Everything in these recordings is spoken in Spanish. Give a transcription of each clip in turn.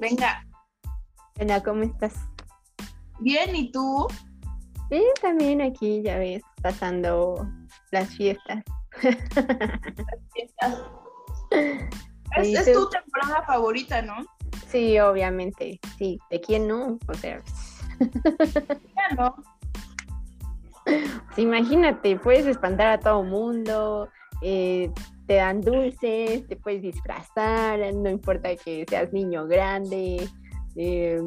Venga. Hola, ¿cómo estás? Bien, ¿y tú? Bien, también aquí, ya ves, pasando las fiestas. Las fiestas. Es, tu temporada favorita, ¿no? Sí, obviamente, sí. ¿De quién no? O sea. Ya no. imagínate, puedes espantar a todo mundo, eh, te dan dulces, te puedes disfrazar, no importa que seas niño grande, eh,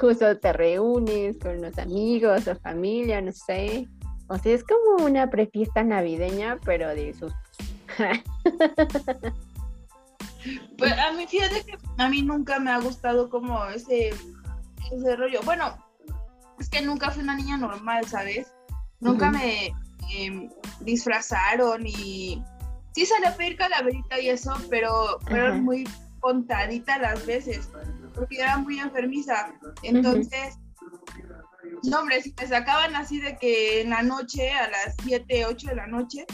justo te reúnes con los amigos o familia, no sé. O sea, es como una prefiesta navideña, pero de sus... pues a mí, fíjate que a mí nunca me ha gustado como ese, ese rollo. Bueno, es que nunca fui una niña normal, ¿sabes? Nunca me em, disfrazaron y sí salí a pedir calaverita y eso, pero fueron muy contaditas las veces, porque era muy enfermiza. Entonces, no, hombre, si me sacaban así de que en la noche, a las 7, 8 de la noche,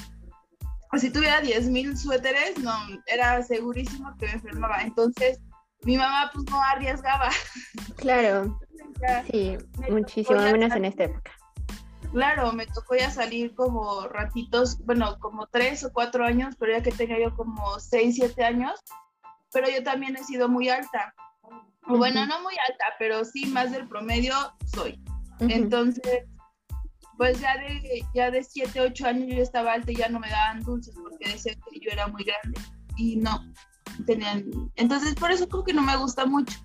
o si tuviera 10 mil suéteres, no, era segurísimo que me enfermaba. Entonces, mi mamá pues no arriesgaba. Claro, sí, muchísimo, menos en esta época. Claro, me tocó ya salir como ratitos, bueno, como tres o cuatro años, pero ya que tenía yo como seis, siete años, pero yo también he sido muy alta. Bueno, no muy alta, pero sí más del promedio soy. Entonces, pues ya de, ya de siete, ocho años yo estaba alta y ya no me daban dulces porque decían que yo era muy grande. Y no, tenían... Entonces, por eso creo que no me gusta mucho.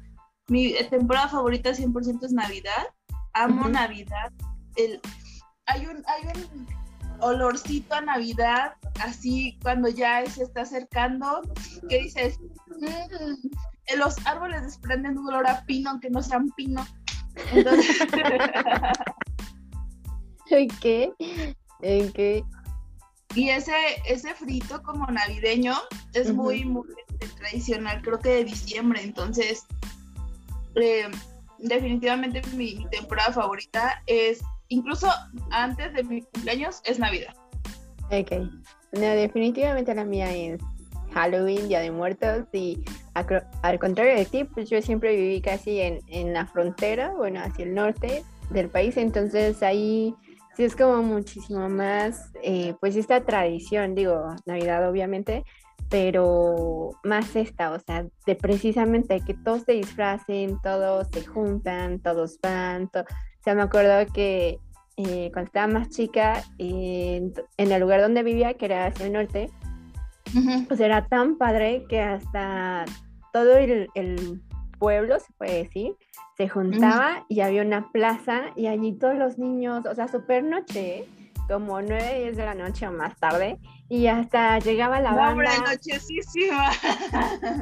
Mi temporada favorita 100% es Navidad. Amo Navidad. El, hay un, hay un olorcito a Navidad, así cuando ya se está acercando, que dices, mm, los árboles desprenden un olor a pino, aunque no sean pino. Entonces... qué? ¿En qué? Y ese, ese frito como navideño es muy, muy tradicional, creo que de diciembre, entonces eh, definitivamente mi temporada favorita es incluso antes de mi cumpleaños es Navidad. Ok. No, definitivamente la mía es Halloween, Día de Muertos y al contrario de ti, pues yo siempre viví casi en, en la frontera, bueno, hacia el norte del país, entonces ahí sí es como muchísimo más, eh, pues esta tradición, digo, Navidad obviamente, pero más esta, o sea, de precisamente que todos se disfracen, todos se juntan, todos van, o sea, me acuerdo que eh, cuando estaba más chica, en el lugar donde vivía, que era hacia el norte, pues era tan padre que hasta todo el, pueblo, se puede decir, se juntaba y había una plaza y allí todos los niños, o sea, super noche, como 9, 10 de la noche o más tarde, y hasta llegaba la banda. nochesísima!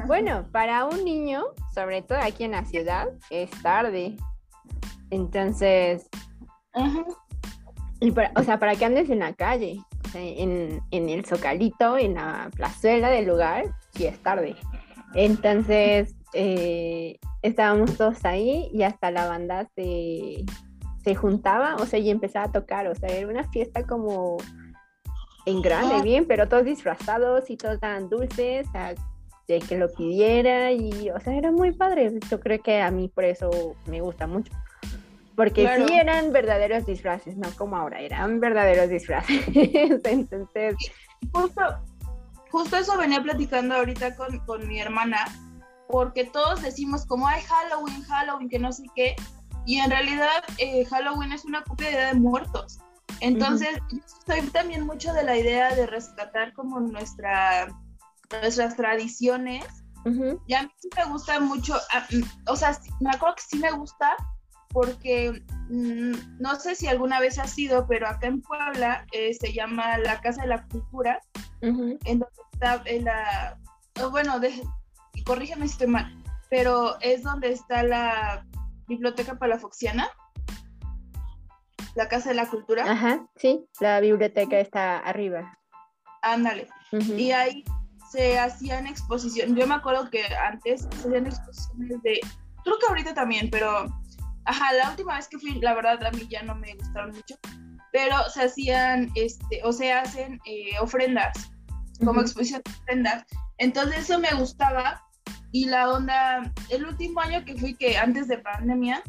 Bueno, para un niño, sobre todo aquí en la ciudad, es tarde. Entonces, o sea, para que andes en la calle, en, el zocalito, en la plazuela del lugar, y es tarde. Entonces, eh, estábamos todos ahí y hasta la banda se, juntaba, o sea, y empezaba a tocar, o sea, era una fiesta como en grande, bien, pero todos disfrazados y todos daban dulces, de que lo pidiera y, o sea, era muy padre. Yo creo que a mí por eso me gusta mucho. Porque sí eran verdaderos disfraces, no como ahora, eran verdaderos disfraces. Entonces. Justo, justo eso venía platicando ahorita con, con mi hermana, porque todos decimos como hay Halloween, Halloween, que no sé qué, y en realidad eh, Halloween es una copia de Día de Muertos. Entonces, yo estoy también mucho de la idea de rescatar como nuestra, nuestras tradiciones. Y a mí sí me gusta mucho, mm, o sea, me acuerdo que sí me gusta porque mm, no sé si alguna vez ha sido, pero acá en Puebla eh, se llama la Casa de la Cultura, en donde está la, oh, bueno, corrígeme si estoy mal, pero es donde está la Biblioteca Palafoxiana, la Casa de la Cultura. Ajá, sí, la biblioteca está arriba. Ándale. Y ahí se hacían exposiciones. Yo me acuerdo que antes se hacían exposiciones de, creo que ahorita también, pero Ajá, la última vez que fui, la verdad a mí ya no me gustaron mucho, pero se hacían, este, o se hacen eh, ofrendas, como exposición de ofrendas. Entonces eso me gustaba y la onda, el último año que fui, que antes de pandemia,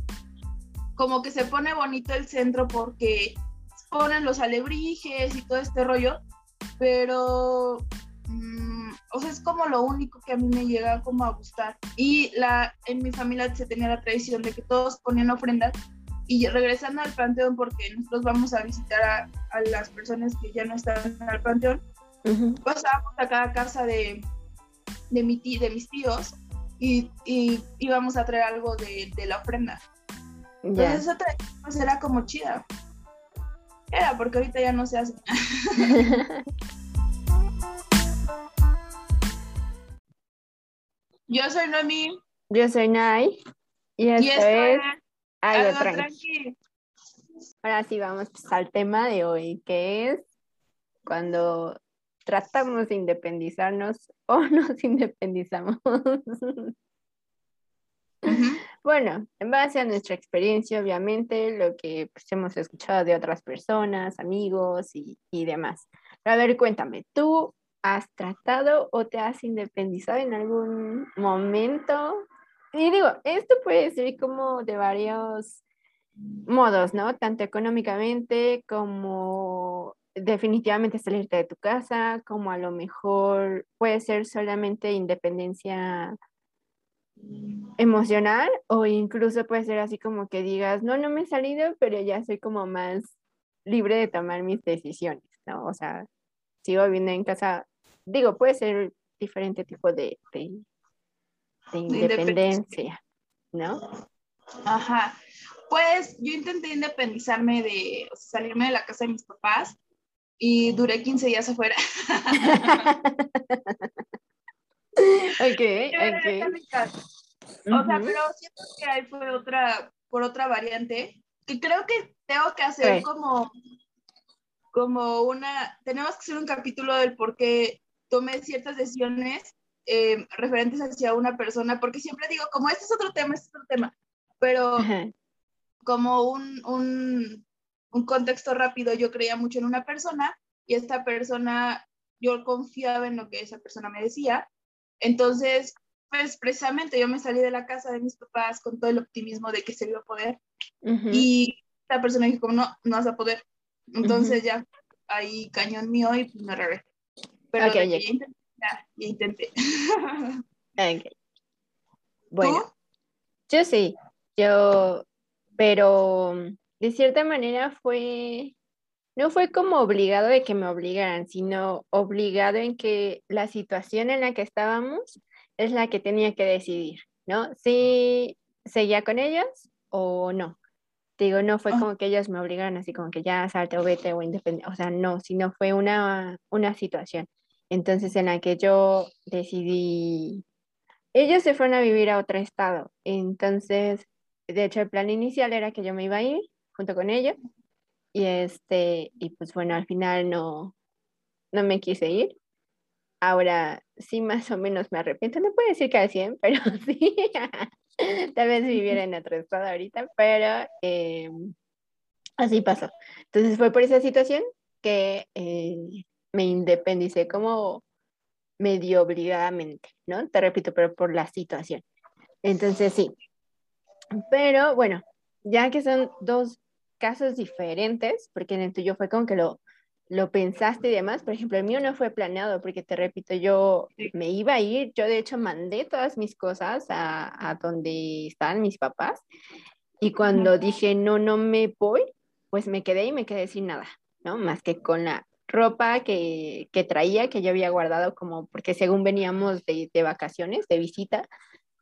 como que se pone bonito el centro porque ponen los alebrijes y todo este rollo, pero, mm, o sea, es como lo único que a mí me llega como a gustar. Y la, en mi familia se tenía la tradición de que todos ponían ofrendas y regresando al panteón, porque nosotros vamos a visitar a, las personas que ya no están al panteón, pasábamos a cada casa de, de, mi de mis tíos y, y, íbamos a traer algo de, de la ofrenda. Entonces esa tradición pues, era como chida. Era porque ahorita ya no se hace. Yo soy Noemi. Yo soy Nay. Y esto, es algo, tranquilo. Ahora sí vamos pues, al tema de hoy, que es cuando tratamos de independizarnos o nos independizamos. Bueno, en base a nuestra experiencia, obviamente, lo que pues, hemos escuchado de otras personas, amigos y, y demás. a ver, cuéntame, ¿tú has tratado o te has independizado en algún momento? Y digo, esto puede ser como de varios modos, ¿no? Tanto económicamente como definitivamente salirte de tu casa, como a lo mejor puede ser solamente independencia emocional o incluso puede ser así como que digas, no, no me he salido, pero ya soy como más libre de tomar mis decisiones, ¿no? O sea, sigo viviendo en casa, digo, puede ser diferente tipo de, de, independencia, ¿no? Ajá. Pues yo intenté independizarme de, o sea, salirme de la casa de mis papás y duré 15 días afuera. ok, ok. O sea, pero siento que ahí fue otra, por otra variante, que creo que tengo que hacer como, como una, tenemos que hacer un capítulo del por qué tomé ciertas decisiones eh, referentes hacia una persona, porque siempre digo, como este es otro tema, este es otro tema, pero como un, un, un contexto rápido, yo creía mucho en una persona y esta persona, yo confiaba en lo que esa persona me decía, entonces pues precisamente yo me salí de la casa de mis papás con todo el optimismo de que se iba a poder y la persona dijo como no, no vas a poder. Entonces ya ahí cañón mío y pues me regresé. Pero okay, ya intenté. Ya, intenté. Bueno, yo sí, yo, pero de cierta manera fue, no fue como obligado de que me obligaran, sino obligado en que la situación en la que estábamos es la que tenía que decidir, ¿no? Si seguía con ellos o no. Digo, no fue ah. como que ellos me obligaron así como que ya salte o vete o independiente, o sea, no, sino fue una, una situación. Entonces en la que yo decidí, ellos se fueron a vivir a otro estado, entonces, de hecho el plan inicial era que yo me iba a ir junto con ellos y este, y pues bueno, al final no, no me quise ir Ahora sí, más o menos me arrepiento. No puedo decir que al 100, pero sí. Tal vez viviera en otro estado ahorita, pero eh, así pasó. Entonces fue por esa situación que eh, me independicé como medio obligadamente, ¿no? Te repito, pero por la situación. Entonces sí. Pero bueno, ya que son dos casos diferentes, porque en el tuyo fue como que lo lo pensaste y demás. Por ejemplo, el mío no fue planeado porque te repito, yo me iba a ir, yo de hecho mandé todas mis cosas a, a donde estaban mis papás y cuando dije no, no me voy, pues me quedé y me quedé sin nada, ¿no? Más que con la ropa que, que traía, que yo había guardado como, porque según veníamos de, de vacaciones, de visita,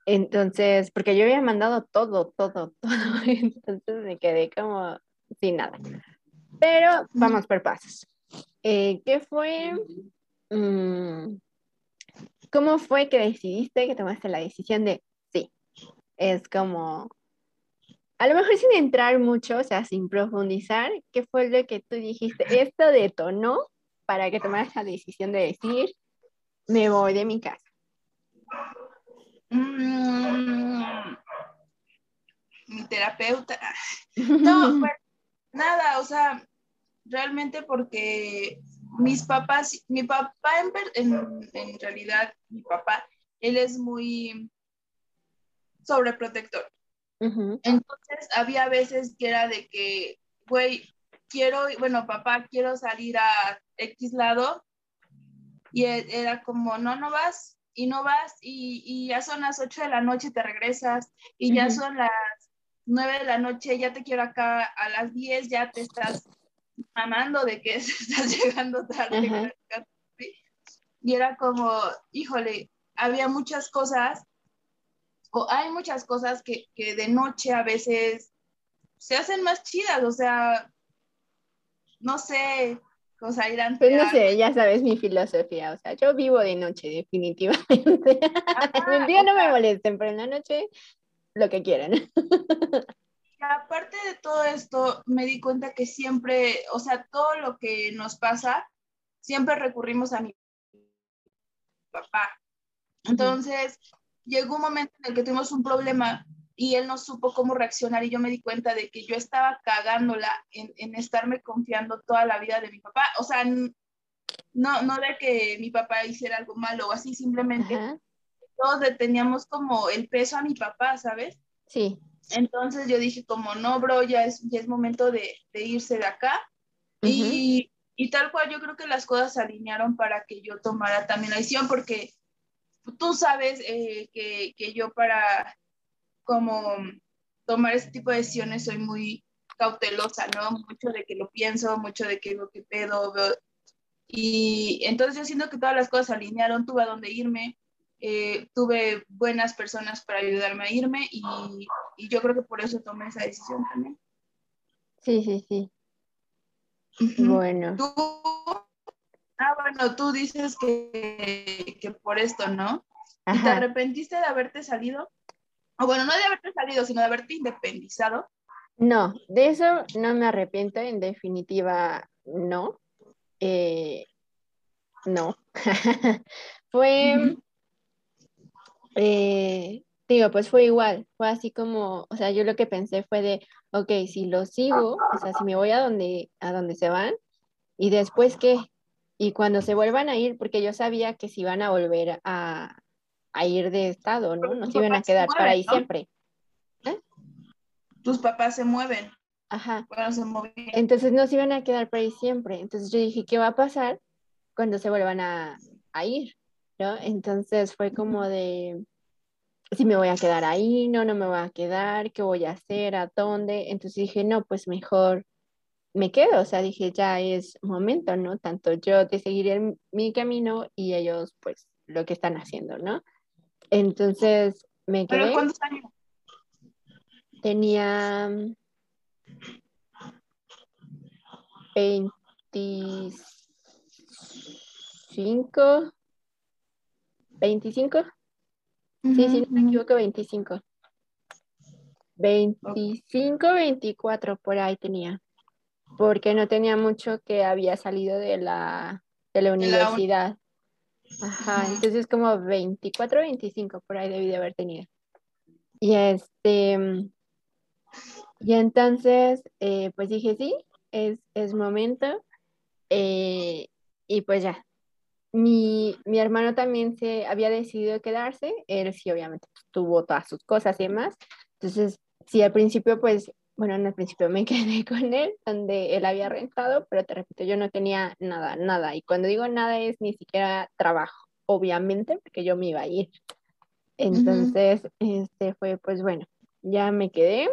entonces, porque yo había mandado todo, todo, todo, entonces me quedé como sin nada. Pero vamos por pasos. Eh, ¿Qué fue? Mm, ¿Cómo fue que decidiste, que tomaste la decisión de sí? Es como, a lo mejor sin entrar mucho, o sea, sin profundizar, ¿qué fue lo que tú dijiste? Esto detonó para que tomaras la decisión de decir, me voy de mi casa. Mm, mi terapeuta. No, pues nada, o sea, realmente porque mis papás, mi papá en, en, realidad, mi papá él es muy sobreprotector. Entonces había veces que era de que, güey, quiero, bueno, papá, quiero salir a X lado. Y e, era como, no, no vas, y no vas, y, ya son las 8 de la noche y te regresas, y ya son las 9 de la noche, ya te quiero acá, a las 10 ya te estás mamando de que estás llegando tarde. Y era como, híjole, había muchas cosas, o hay muchas cosas que, que de noche a veces se hacen más chidas, o sea, no sé, o sea, irán. Pues no sé, ya sabes mi filosofía, o sea, yo vivo de noche, definitivamente. en el día no me molesten, pero en la noche lo que quieran. aparte de todo esto, me di cuenta que siempre, o sea, todo lo que nos pasa, siempre recurrimos a mi papá. Entonces, llegó un momento en el que tuvimos un problema y él no supo cómo reaccionar y yo me di cuenta de que yo estaba cagándola en, en estarme confiando toda la vida de mi papá. O sea, no, no de que mi papá hiciera algo malo o así, simplemente todos le teníamos como el peso a mi papá, ¿sabes? Sí. Entonces yo dije como, no, bro, ya es, ya es momento de, de irse de acá. y, y, tal cual yo creo que las cosas se alinearon para que yo tomara también la decisión, porque tú sabes eh, que, que, yo para como tomar este tipo de decisiones soy muy cautelosa, ¿no? Mucho de que lo pienso, mucho de que lo que pedo, y entonces yo siento que todas las cosas se alinearon, tuve a dónde irme, eh, tuve buenas personas para ayudarme a irme y, y, yo creo que por eso tomé esa decisión también. Sí, sí, sí. Bueno. ¿Tú? Ah, bueno, tú dices que, que por esto, ¿no? ¿Te arrepentiste de haberte salido? O bueno, no de haberte salido, sino de haberte independizado. No, de eso no me arrepiento, en definitiva, no. Eh, no. Fue, eh, digo, pues fue igual, fue así como, o sea, yo lo que pensé fue de, ok, si lo sigo, o sea, si me voy a donde, a donde se van, y después qué, y cuando se vuelvan a ir, porque yo sabía que se iban a volver a, a ir de estado, ¿no? No se iban a quedar para ahí siempre. ¿Eh? Tus papás se mueven. Ajá. Bueno, se Entonces no se iban a quedar para ahí siempre. Entonces yo dije, ¿qué va a pasar cuando se vuelvan a, a ir? ¿no? Entonces fue como de, si me voy a quedar ahí, no, no me voy a quedar, ¿qué voy a hacer? ¿A dónde? Entonces dije, no, pues mejor me quedo, o sea, dije, ya es momento, ¿no? Tanto yo de seguir mi camino y ellos, pues, lo que están haciendo, ¿no? Entonces me quedé. ¿Pero cuántos años? Tenía 25, 25. Sí, sí, no me equivoco, 25. 25, 24 por ahí tenía. Porque no tenía mucho que había salido de la, de la universidad. Ajá, entonces como 24, 25 por ahí debí de haber tenido. Y este, y entonces, eh, pues dije, sí, es, es momento. Eh, y pues ya, mi, mi, hermano también se había decidido quedarse, él sí obviamente tuvo todas sus cosas y demás, entonces sí al principio pues, bueno, en el principio me quedé con él, donde él había rentado, pero te repito, yo no tenía nada, nada, y cuando digo nada es ni siquiera trabajo, obviamente, porque yo me iba a ir. Entonces, este fue pues bueno, ya me quedé,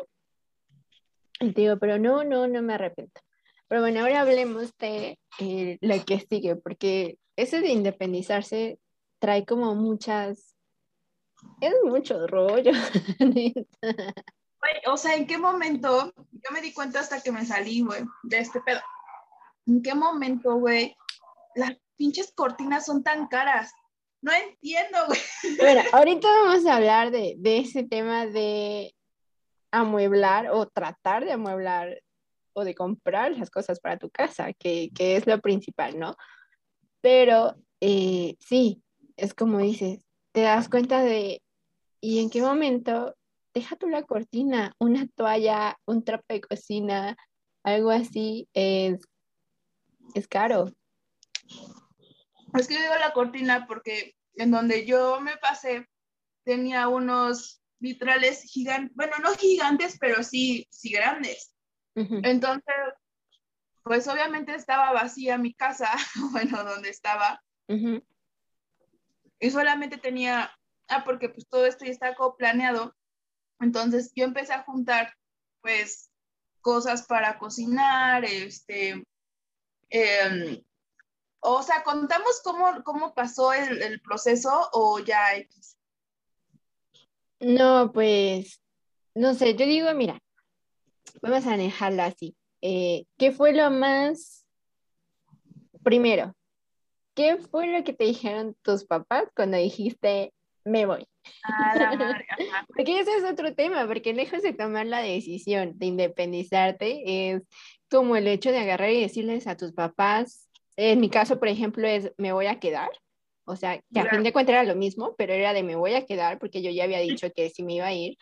y te digo, pero no, no, no me arrepiento. Pero bueno, ahora hablemos de eh, lo que sigue, porque ese de independizarse trae como muchas, es mucho rollo. o sea, ¿en qué momento? Yo me di cuenta hasta que me salí, güey, de este pedo. ¿En qué momento, güey? Las pinches cortinas son tan caras. No entiendo, güey. Bueno, ahorita vamos a hablar de, de ese tema de amueblar o tratar de amueblar o de comprar las cosas para tu casa, que, que es lo principal, ¿no? Pero eh, sí, es como dices, te das cuenta de, ¿y en qué momento deja tú la cortina, una toalla, un trapo de cocina, algo así, es, es caro? Es que yo digo la cortina porque en donde yo me pasé tenía unos vitrales gigantes, bueno, no gigantes, pero sí, sí grandes. Entonces, pues obviamente estaba vacía mi casa, bueno, donde estaba. Y solamente tenía, ah, porque pues todo esto ya está como planeado. Entonces yo empecé a juntar, pues, cosas para cocinar, este, em, o sea, contamos cómo, cómo pasó el, proceso o ya. No, pues, no sé, yo digo, mira, vamos a dejarlo así. Eh, ¿Qué fue lo más, primero, qué fue lo que te dijeron tus papás cuando dijiste, me voy? La madre, Porque ese es otro tema, porque lejos de tomar la decisión de independizarte, es como el hecho de agarrar y decirles a tus papás, en mi caso, por ejemplo, es, me voy a quedar o sea, que a fin de cuentas era lo mismo, pero era de me voy a quedar porque yo ya había dicho que sí me iba a ir.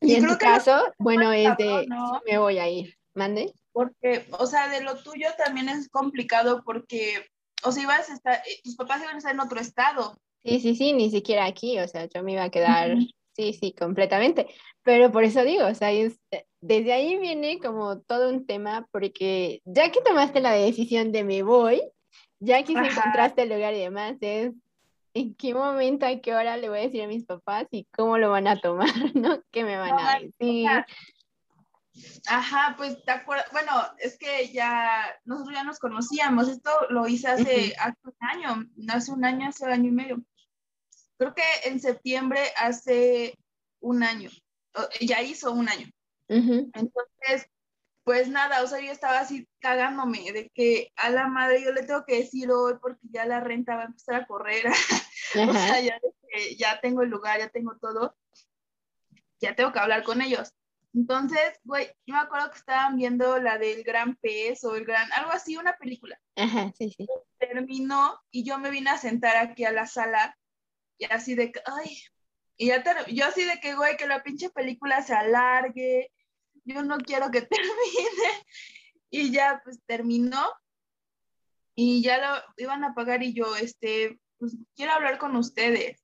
Y, en tu caso, bueno, es de me voy a ir. ¿Mande? Porque, o sea, de lo tuyo también es complicado porque, o sea, ibas a estar, eh, tus papás iban a estar en otro estado. Sí, sí, sí, ni siquiera aquí, o sea, yo me iba a quedar, sí, sí, completamente. Pero por eso digo, o sea, es, eh, desde ahí viene como todo un tema, porque ya que tomaste la decisión de me voy, ya que encontraste el lugar y demás, es en qué momento, a qué hora le voy a decir a mis papás y cómo lo van a tomar, ¿no? ¿Qué me van a decir? Ajá, pues te acuerdas, bueno, es que ya nosotros ya nos conocíamos, esto lo hice hace, hace un año, hace un año, hace un año y medio. Creo que en septiembre hace un año, ya hizo un año. Entonces, pues nada, o sea, yo estaba así cagándome de que a la madre yo le tengo que decir hoy porque ya la renta va a empezar a correr. o sea, ya, ya tengo el lugar, ya tengo todo. Ya tengo que hablar con ellos. Entonces, güey, yo me acuerdo que estaban viendo la del Gran Pez o el Gran, algo así, una película. Ajá, sí, sí. Terminó y yo me vine a sentar aquí a la sala y así de que, ay, y ya yo así de que, güey, que la pinche película se alargue, yo no quiero que termine. Y ya pues terminó y ya lo iban a pagar y yo, este, pues quiero hablar con ustedes.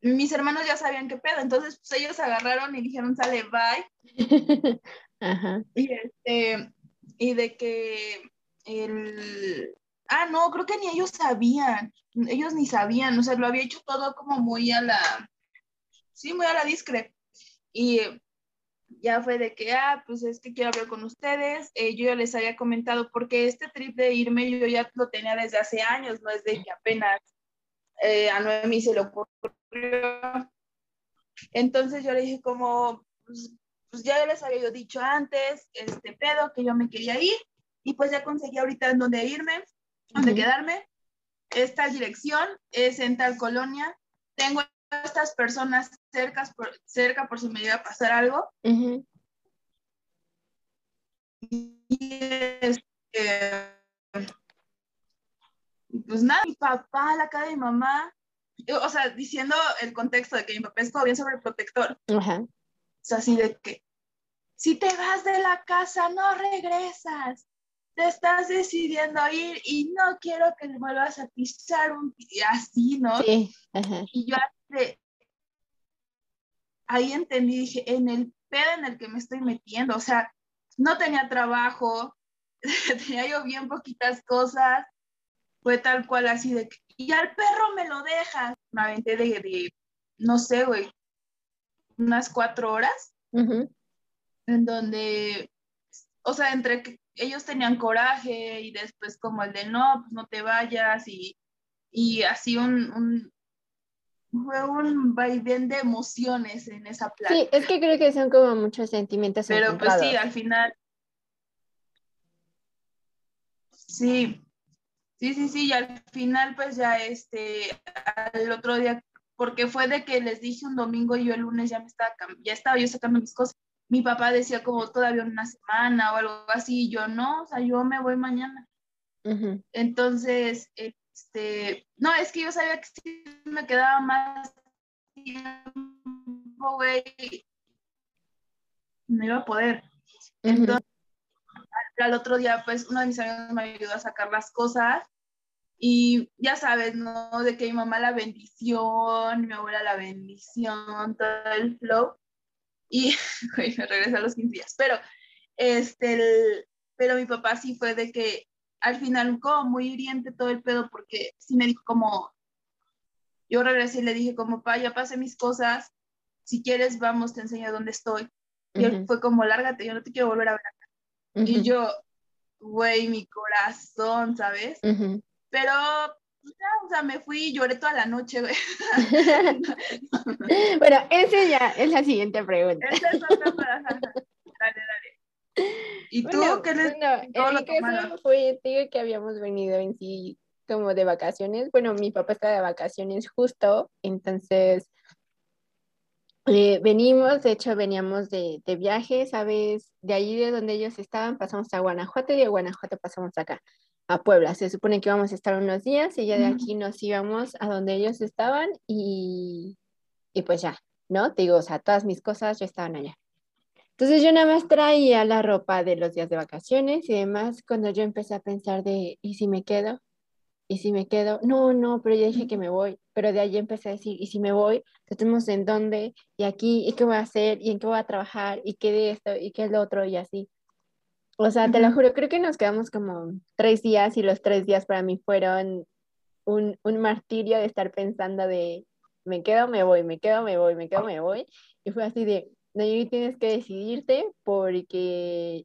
Mis hermanos ya sabían qué pedo, entonces pues ellos agarraron y dijeron, sale, bye. Ajá. Y este, y de que el, ah, no, creo que ni ellos sabían, ellos ni sabían, o sea, lo había hecho todo como muy a la, sí, muy a la discre. Y ya fue de que, ah, pues es que quiero hablar con ustedes. Eh, yo ya les había comentado, porque este trip de irme yo ya lo tenía desde hace años, no es de que apenas eh, a Noemi se lo ocurrió. Entonces yo le dije como, pues, pues ya les había yo dicho antes, este pedo, que yo me quería ir, y pues ya conseguí ahorita en dónde irme, dónde quedarme. Esta dirección es en tal colonia. Tengo estas personas cerca por, cerca por si me iba a pasar algo. Y este, pues nada, mi papá, la cara de mi mamá, o sea, diciendo el contexto de que mi papá es todo bien sobreprotector. Ajá. O sea, así de que, si te vas de la casa, no regresas. Te estás decidiendo ir y no quiero que le vuelvas a pisar un... Así, ¿no? Sí. Y yo ahí entendí, dije, en el pedo en el que me estoy metiendo, o sea, no tenía trabajo, tenía yo bien poquitas cosas, fue tal cual así de, y al perro me lo dejas. Me aventé de, no sé, güey, unas cuatro horas, en donde, o sea, entre que ellos tenían coraje y después como el de, no, pues no te vayas y, y así un, fue un vaivén de emociones en esa playa. Sí, es que creo que son como muchos sentimientos. Pero pues sí, al final. Sí, sí, sí, sí, y al final pues ya este, al otro día, porque fue de que les dije un domingo y yo el lunes ya me estaba, ya estaba yo sacando mis cosas. Mi papá decía como todavía una semana o algo así, y yo no, o sea, yo me voy mañana. Entonces, este, no, es que yo sabía que si me quedaba más tiempo, güey, no iba a poder. Entonces, al otro día, pues, uno de mis amigos me ayudó a sacar las cosas Y ya sabes, ¿no? De que mi mamá la bendición, mi abuela la bendición, todo el flow. Y, güey, me regresé a los 15 días. Pero, este, pero mi papá sí fue de que al final como muy hiriente todo el pedo porque sí me dijo como, yo regresé y le dije como, papá, ya pasé mis cosas, si quieres vamos, te enseño dónde estoy. Y él fue como, lárgate, yo no te quiero volver a ver acá. Y yo, güey, mi corazón, ¿sabes? Pero, pues, o sea, me fui y lloré toda la noche, güey. bueno, esa ya es la siguiente pregunta. Esa es otra para... Dale, dale. ¿Y tú qué les bueno, en mi caso fue, digo que habíamos venido en sí como de vacaciones. Bueno, mi papá está de vacaciones justo, entonces eh, venimos, de hecho veníamos de, de, viaje, ¿sabes? De ahí de donde ellos estaban pasamos a Guanajuato y de Guanajuato pasamos acá, a Puebla. Se supone que íbamos a estar unos días y ya de aquí nos íbamos a donde ellos estaban y, y pues ya, ¿no? Te digo, o sea, todas mis cosas ya estaban allá. Entonces yo nada más traía la ropa de los días de vacaciones y demás cuando yo empecé a pensar de, ¿y si me quedo? ¿Y si me quedo? No, no, pero ya dije que me voy. Pero de ahí empecé a decir, ¿y si me voy? Tenemos en dónde, y aquí, y qué voy a hacer, y en qué voy a trabajar, y qué de esto, y qué es lo otro, y así. O sea, te lo juro, creo que nos quedamos como tres días y los tres días para mí fueron un, un martirio de estar pensando de, me quedo, me voy, me quedo, me voy, me quedo, me voy. Y fue así de, Nayuri, tienes que decidirte porque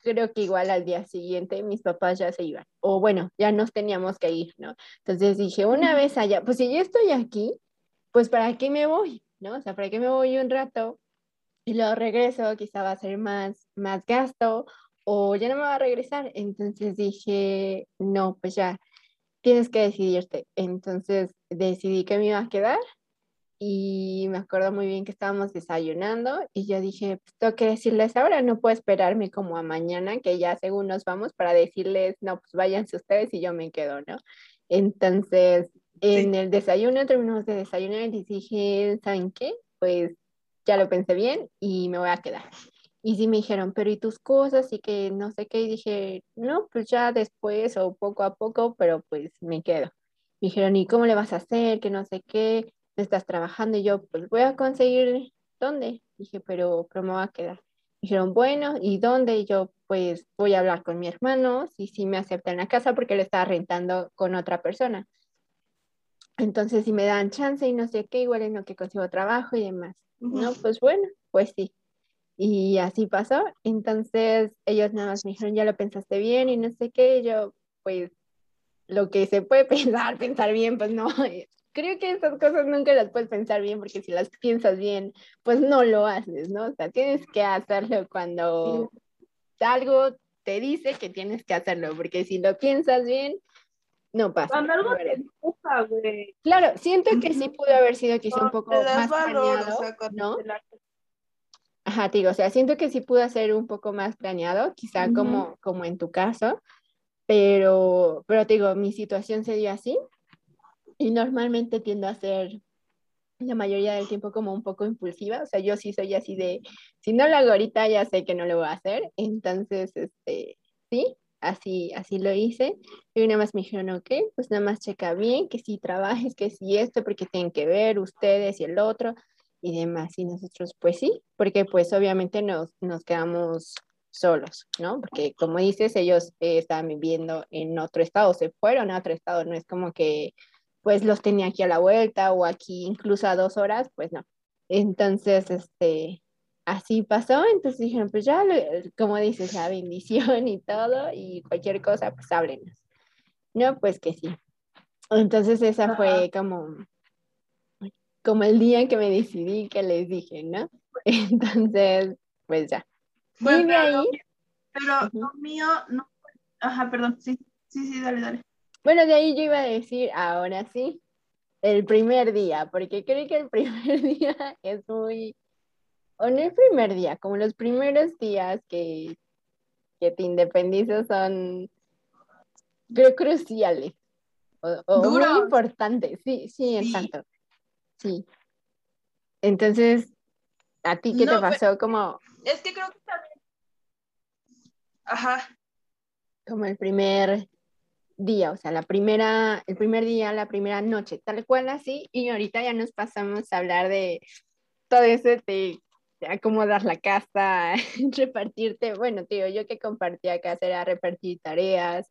creo que igual al día siguiente mis papás ya se iban, o bueno, ya nos teníamos que ir, ¿no? Entonces dije, una vez allá, pues si yo estoy aquí, pues ¿para qué me voy? ¿No? O sea, ¿para qué me voy un rato? Y luego regreso, quizá va a ser más, más gasto, o ya no me va a regresar. Entonces dije, no, pues ya, tienes que decidirte. Entonces decidí que me iba a quedar y me acuerdo muy bien que estábamos desayunando y yo dije, pues tengo que decirles ahora, no puedo esperarme como a mañana, que ya según nos vamos para decirles, no, pues váyanse ustedes y yo me quedo, ¿no? Entonces, en el desayuno, terminamos de desayunar y dije, ¿saben qué? Pues ya lo pensé bien y me voy a quedar. Y sí me dijeron, pero ¿y tus cosas? Y que no sé qué. Y dije, no, pues ya después o poco a poco, pero pues me quedo. Me dijeron, ¿y cómo le vas a hacer? Que no sé qué estás trabajando? Y yo, pues voy a conseguir dónde. Dije, pero, pero me va a quedar. Dijeron, bueno, ¿y dónde? Y yo, pues voy a hablar con mi hermano, si sí me aceptan la casa, porque le estaba rentando con otra persona. Entonces, si me dan chance y no sé qué, igual es lo que consigo trabajo y demás. No, pues bueno, pues sí. Y así pasó. Entonces, ellos nada más me dijeron, ya lo pensaste bien y no sé qué. Y yo, pues, lo que se puede pensar, pensar bien, pues no, creo que esas cosas nunca las puedes pensar bien porque si las piensas bien, pues no lo haces, ¿no? O sea, tienes que hacerlo cuando algo te dice que tienes que hacerlo, porque si lo piensas bien, no pasa. Cuando algo te empuja, güey. Claro, siento que sí pudo haber sido quizá un poco más planeado, ¿no? Ajá, digo, o sea, siento que sí pudo ser un poco más planeado, quizá como, como en tu caso, pero, pero te digo, mi situación se dio así, y normalmente tiendo a ser la mayoría del tiempo como un poco impulsiva, o sea, yo sí soy así de, si no lo hago ahorita ya sé que no lo voy a hacer, entonces, este, sí, así, así lo hice, y nada más me dijeron, ok, pues nada más checa bien, que si trabajes, que si esto, porque tienen que ver ustedes y el otro, y demás, y nosotros, pues sí, porque pues obviamente nos, nos quedamos solos, ¿no? Porque como dices, ellos eh, estaban viviendo en otro estado, se fueron a otro estado, no es como que pues los tenía aquí a la vuelta o aquí incluso a dos horas, pues no. Entonces, este, así pasó, entonces dijeron, pues ya, como dices, la bendición y todo, y cualquier cosa, pues háblenos. No, pues que sí. Entonces esa fue como, como el día en que me decidí que les dije, ¿no? Entonces, pues ya. Bueno, pero, ahí, pero lo mío no, ajá, perdón, sí, sí, sí, dale, dale. Bueno, de ahí yo iba a decir, ahora sí, el primer día, porque creo que el primer día es muy, o no el primer día, como los primeros días que, que te independizas son, creo, cruciales, o, muy importantes, sí, sí, exacto, sí. Entonces, ¿a ti qué te pasó? como... Es que creo que también... Ajá. Como el primer día, o sea, la primera, el primer día, la primera noche, tal cual así, y ahorita ya nos pasamos a hablar de todo eso de, acomodar la casa, repartirte, bueno, tío, yo que compartía casa era repartir tareas,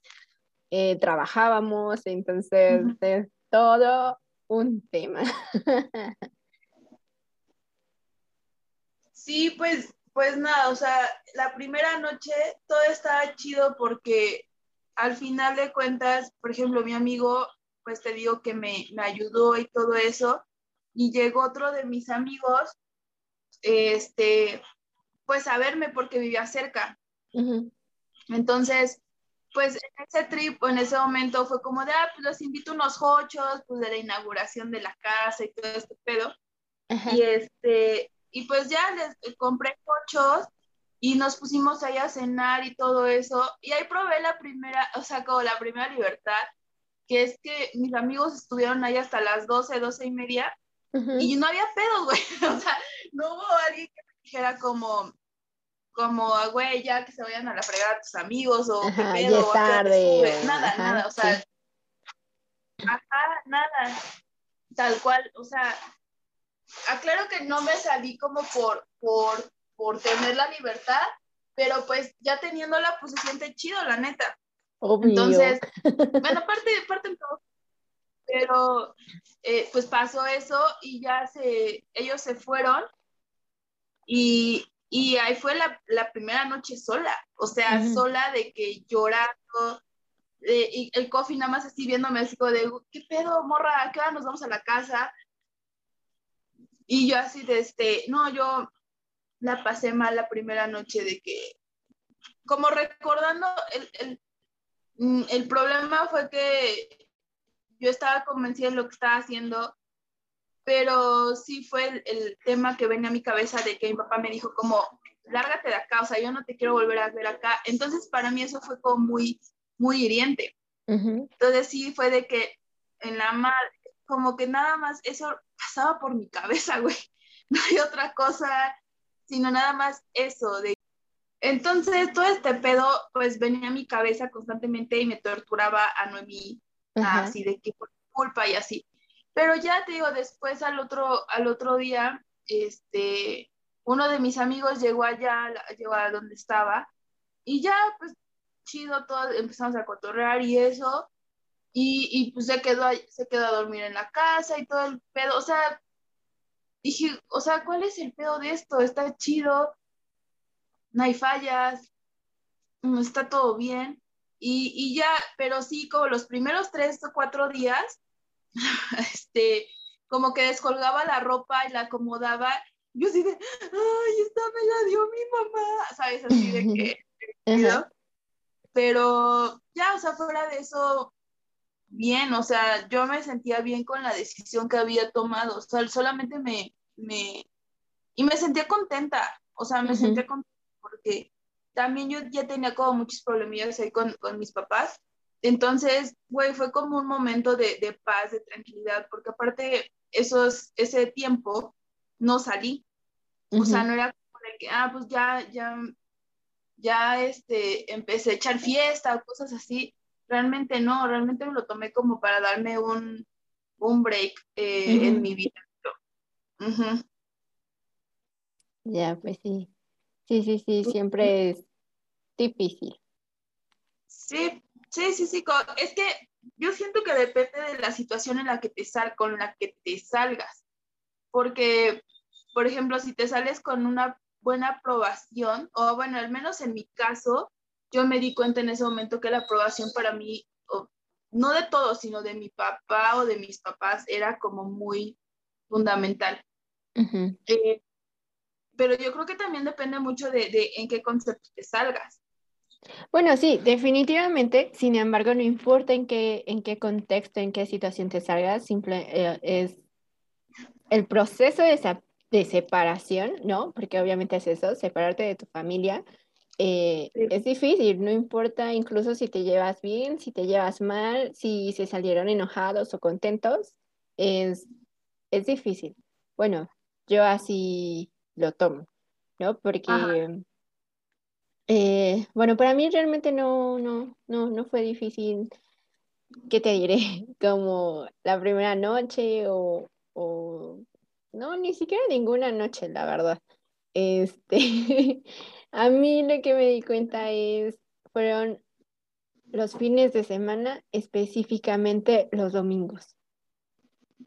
eh, trabajábamos, entonces es todo un tema. Sí, pues, pues nada, o sea, la primera noche todo estaba chido porque al final de cuentas, por ejemplo, mi amigo, pues te digo que me, ayudó y todo eso, y llegó otro de mis amigos, este, pues a verme porque vivía cerca. Entonces, pues en ese trip, en ese momento fue como de, ah, pues los invito unos hochos, pues de la inauguración de la casa y todo este pedo. Y este, y pues ya les compré hochos y nos pusimos ahí a cenar y todo eso. Y ahí probé la primera, o sea, como la primera libertad, que es que mis amigos estuvieron ahí hasta las 12, 12 y media y no había pedo, güey. O sea, no hubo alguien que me dijera como, como, güey, ya que se vayan a la fregada tus amigos o qué pedo. tarde. nada, nada, o sea, ajá, nada. Tal cual, o sea, aclaro que no me salí como por, por por tener la libertad, pero pues ya teniéndola, pues se siente chido, la neta. Entonces, bueno, aparte, parte todo. Pero eh, pues pasó eso y ya se, ellos se fueron y, y ahí fue la, la, primera noche sola, o sea, sola de que llorando, y el coffee nada más así viéndome así como de, ¿qué pedo, morra? qué hora nos vamos a la casa? Y yo así de este, no, yo la pasé mal la primera noche de que, como recordando, el, el, mm, el problema fue que yo estaba convencida de lo que estaba haciendo, pero sí fue el, el, tema que venía a mi cabeza de que mi papá me dijo como, lárgate de acá, o sea, yo no te quiero volver a ver acá. Entonces, para mí eso fue como muy, muy hiriente. Entonces, sí fue de que en la mar, como que nada más eso pasaba por mi cabeza, güey. No hay otra cosa sino nada más eso de... Entonces, todo este pedo, pues venía a mi cabeza constantemente y me torturaba a Noemí, así de que por culpa y así. Pero ya te digo, después al otro, al otro día, este, uno de mis amigos llegó allá, llegó a donde estaba, y ya, pues, chido, todo, empezamos a cotorrear y eso, y, y pues se quedó, se quedó a dormir en la casa y todo el pedo, o sea, dije, o sea, ¿cuál es el pedo de esto? Está chido, no hay fallas, está todo bien. Y, ya, pero sí, como los primeros tres o cuatro días, este, como que descolgaba la ropa y la acomodaba. Yo así de, ay, esta me la dio mi mamá, ¿sabes? Así de que, pero ya, o sea, fuera de eso, bien, o sea, yo me sentía bien con la decisión que había tomado, o sea, solamente me, me, y me sentía contenta, o sea, me sentía contenta porque también yo ya tenía como muchos problemillas ahí con, con mis papás, entonces, güey, fue como un momento de, de, paz, de tranquilidad, porque aparte esos, ese tiempo no salí, o sea, no era como de que, ah, pues ya, ya, ya, este, empecé a echar fiesta o cosas así, realmente no, realmente me lo tomé como para darme un, un break eh, en mi vida. Ya, pues sí. Sí, sí, sí, siempre es difícil. Sí, sí, sí, sí. Es que yo siento que depende de la situación en la que te sal, con la que te salgas. Porque, por ejemplo, si te sales con una buena aprobación, o bueno, al menos en mi caso, yo me di cuenta en ese momento que la aprobación para mí, no de todos, sino de mi papá o de mis papás, era como muy fundamental. Eh, pero yo creo que también depende mucho de, de, en qué concepto te salgas. Bueno, sí, definitivamente. Sin embargo, no importa en qué, en qué contexto, en qué situación te salgas, simple, eh, es el proceso de, de separación, ¿no? Porque obviamente es eso, separarte de tu familia, eh, es difícil, no importa incluso si te llevas bien, si te llevas mal, si se salieron enojados o contentos, es, es difícil. Bueno, yo así lo tomo, ¿no? Porque, eh, bueno, para mí realmente no, no, no, no fue difícil ¿qué te diré? Como la primera noche o, o no, ni siquiera ninguna noche, la verdad. Este, a mí lo que me di cuenta es, fueron los fines de semana, específicamente los domingos,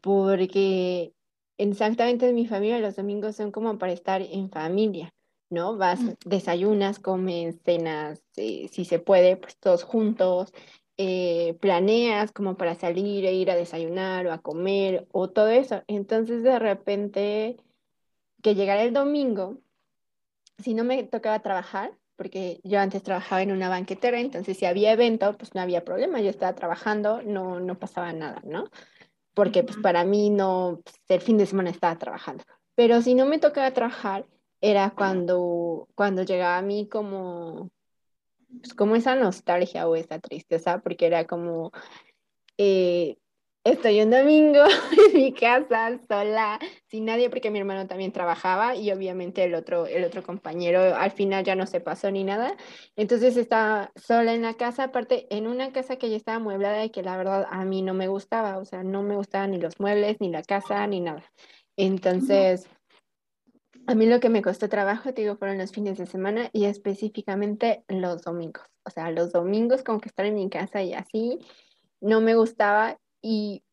porque exactamente en mi familia los domingos son como para estar en familia, ¿no? Vas, desayunas, comes, cenas, eh, si se puede, pues todos juntos, eh, planeas como para salir e ir a desayunar o a comer o todo eso. Entonces de repente que llegara el domingo, si no me tocaba trabajar, porque yo antes trabajaba en una banquetera, entonces si había evento, pues no había problema, yo estaba trabajando, no, no pasaba nada, ¿no? Porque pues para mí no, pues, el fin de semana estaba trabajando. Pero si no me tocaba trabajar, era cuando, cuando llegaba a mí como, pues como esa nostalgia o esa tristeza, porque era como, eh, Estoy un domingo en mi casa sola, sin nadie, porque mi hermano también trabajaba y obviamente el otro, el otro compañero al final ya no se pasó ni nada. Entonces estaba sola en la casa, aparte en una casa que ya estaba amueblada y que la verdad a mí no me gustaba, o sea, no me gustaban ni los muebles, ni la casa, ni nada. Entonces, a mí lo que me costó trabajo, te digo, fueron los fines de semana y específicamente los domingos. O sea, los domingos como que estar en mi casa y así no me gustaba y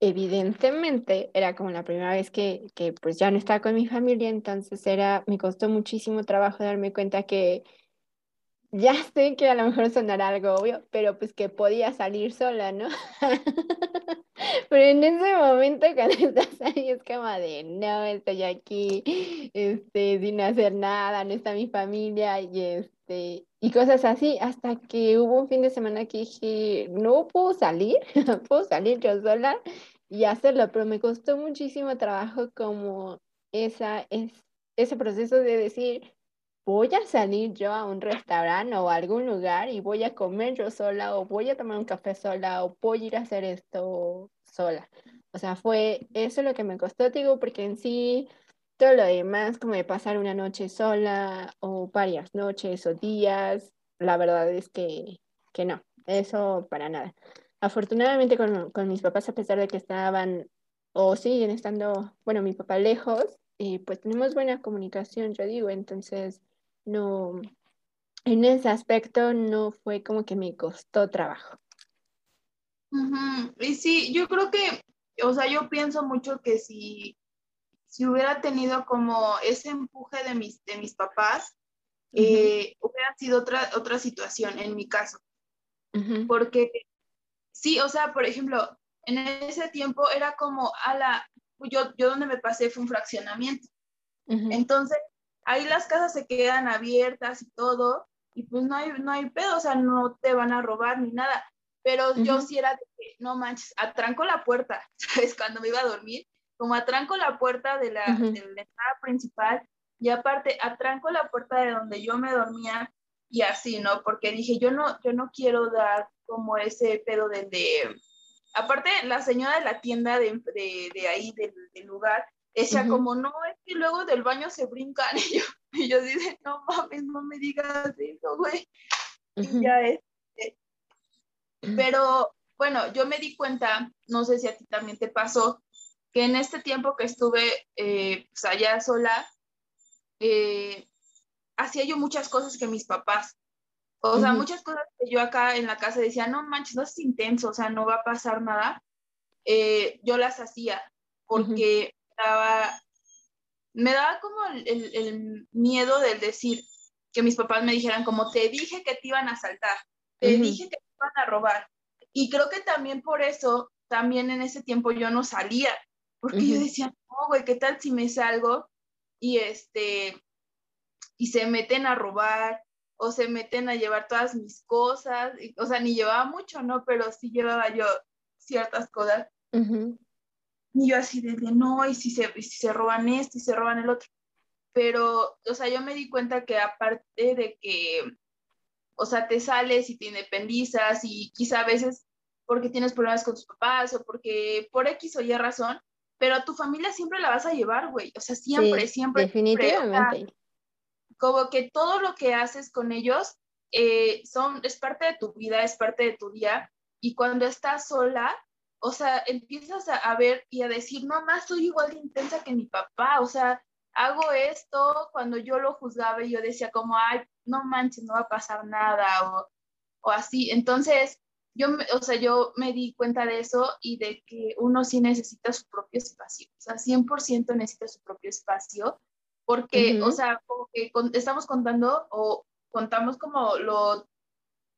evidentemente era como la primera vez que, que pues ya no estaba con mi familia, entonces era, me costó muchísimo trabajo darme cuenta que ya sé que a lo mejor sonará algo obvio, pero pues que podía salir sola, ¿no? Pero en ese momento cuando estás ahí es como de, no, estoy aquí, este, sin hacer nada, no está mi familia y este, y cosas así, hasta que hubo un fin de semana que dije, no puedo salir, puedo salir yo sola y hacerlo, pero me costó muchísimo trabajo como esa, es, ese proceso de decir, voy a salir yo a un restaurante o a algún lugar y voy a comer yo sola o voy a tomar un café sola o voy a ir a hacer esto sola. O sea, fue eso lo que me costó, digo, porque en sí todo lo demás, como de pasar una noche sola o varias noches o días, la verdad es que, que no, eso para nada. Afortunadamente con, con, mis papás, a pesar de que estaban o siguen estando, bueno, mi papá lejos, y pues tenemos buena comunicación, yo digo, entonces no, en ese aspecto no fue como que me costó trabajo. Y sí, yo creo que, o sea, yo pienso mucho que si si hubiera tenido como ese empuje de mis, de mis papás, eh, hubiera sido otra, otra situación en mi caso. Porque sí, o sea, por ejemplo, en ese tiempo era como, a la, yo, yo donde me pasé fue un fraccionamiento. Entonces, ahí las casas se quedan abiertas y todo, y pues no hay, no hay pedo, o sea, no te van a robar ni nada. Pero yo sí era de que, no manches, atranco la puerta, ¿sabes? Cuando me iba a dormir, como atranco la puerta de la, entrada principal y aparte atranco la puerta de donde yo me dormía y así, ¿no? Porque dije, yo no, yo no quiero dar como ese pedo de, de... aparte la señora de la tienda de, de, ahí, del, lugar, decía como, no, es que luego del baño se brincan y yo, y yo dije, no mames, no me digas eso, güey. Y ya es. Pero bueno, yo me di cuenta, no sé si a ti también te pasó, que en este tiempo que estuve eh, pues, allá sola, eh, hacía yo muchas cosas que mis papás, o sea, muchas cosas que yo acá en la casa decía, no manches, no es intenso, o sea, no va a pasar nada, eh, yo las hacía porque me daba como el, miedo del decir que mis papás me dijeran como te dije que te iban a saltar, te dije que te iban a robar. Y creo que también por eso, también en ese tiempo yo no salía, porque yo decía, no, güey, ¿qué tal si me salgo y este, y se meten a robar o se meten a llevar todas mis cosas? o sea, ni llevaba mucho, ¿no? Pero sí llevaba yo ciertas cosas. Y yo así de, no, y si, se, y si se roban esto y se roban el otro. Pero, o sea, yo me di cuenta que aparte de que, o sea, te sales y te independizas y quizá a veces porque tienes problemas con tus papás o porque por X o Y razón, pero a tu familia siempre la vas a llevar, güey. O sea, siempre, siempre. Definitivamente. como que todo lo que haces con ellos eh, son, es parte de tu vida, es parte de tu día. y cuando estás sola, o sea, empiezas a, ver y a decir, más, soy igual de intensa que mi papá, o sea, hago esto cuando yo lo juzgaba y yo decía como, ay, no manches, no va a pasar nada o, o así. Entonces, yo, o sea, yo me di cuenta de eso y de que uno sí necesita su propio espacio, o sea, 100% necesita su propio espacio, porque, o sea, como que estamos contando o contamos como lo,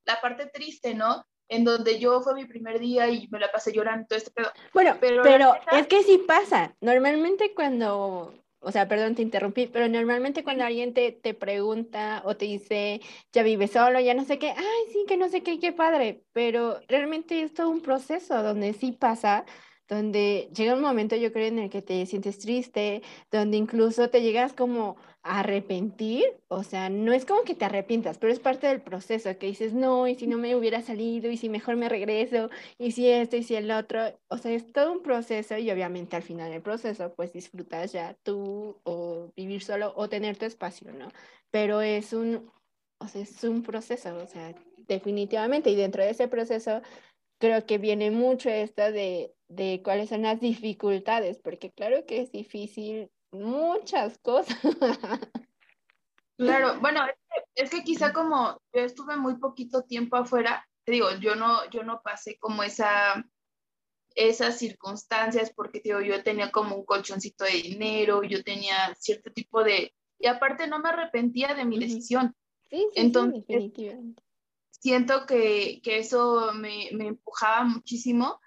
la parte triste, ¿no? En donde yo fue mi primer día y me la pasé llorando, todo este pedo. Bueno, pero, pero es que sí pasa. Normalmente cuando o sea, perdón, te interrumpí, pero normalmente cuando alguien te, te pregunta o te dice, ya vive solo, ya no sé qué, ay, sí, que no sé qué, qué padre, pero realmente es todo un proceso donde sí pasa donde llega un momento, yo creo, en el que te sientes triste, donde incluso te llegas como a arrepentir, o sea, no es como que te arrepientas, pero es parte del proceso, que dices, no, y si no me hubiera salido, y si mejor me regreso, y si esto, y si el otro, o sea, es todo un proceso, y obviamente al final del proceso, pues disfrutas ya tú, o vivir solo, o tener tu espacio, ¿no? Pero es un, o sea, es un proceso, o sea, definitivamente, y dentro de ese proceso, creo que viene mucho esta de, de cuáles son las dificultades, porque claro que es difícil muchas cosas. Claro, bueno, es que, quizá como yo estuve muy poquito tiempo afuera, te digo, yo no, yo no pasé como esa, esas circunstancias porque digo, yo tenía como un colchoncito de dinero, yo tenía cierto tipo de... Y aparte no me arrepentía de mi decisión. Sí, sí, Entonces, definitivamente siento que, eso me, empujaba muchísimo,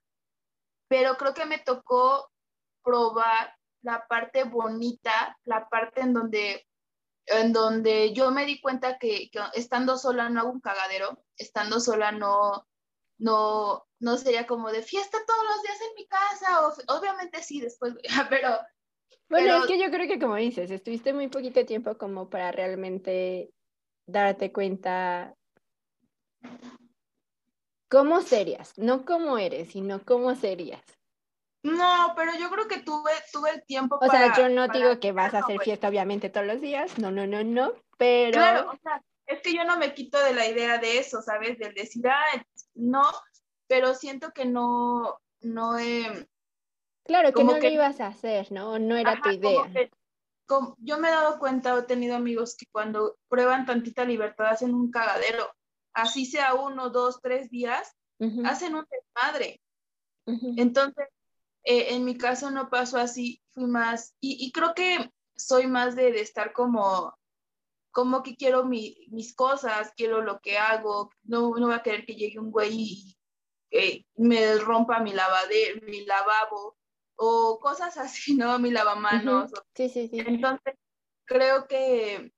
pero creo que me tocó probar la parte bonita, la parte en donde, en donde yo me di cuenta que, estando sola no hago un cagadero, estando sola no, no, no sería como de fiesta todos los días en mi casa, obviamente sí, después, pero... Bueno, es que yo creo que como dices, estuviste muy poquito tiempo como para realmente darte cuenta ¿Cómo serías? No cómo eres, sino cómo serías. No, pero yo creo que tuve, tuve el tiempo o sea, yo no digo que vas a hacer fiesta obviamente todos los días, no, no, no, no, pero... Claro, o sea, es que yo no me quito de la idea de eso, ¿sabes? Del decir, ah, no, pero siento que no, no he... Claro, que no lo ibas a hacer, ¿no? No era tu idea. yo me he dado cuenta, he tenido amigos que cuando prueban tantita libertad hacen un cagadero así sea uno, dos, tres días, hacen un desmadre. Entonces, eh, en mi caso no pasó así, fui más, y, creo que soy más de, estar como, como que quiero mis cosas, quiero lo que hago, no, no voy a querer que llegue un güey y me rompa mi lavadero, mi lavabo, o cosas así, ¿no? Mi lavamanos. Sí, sí, sí. Entonces, creo que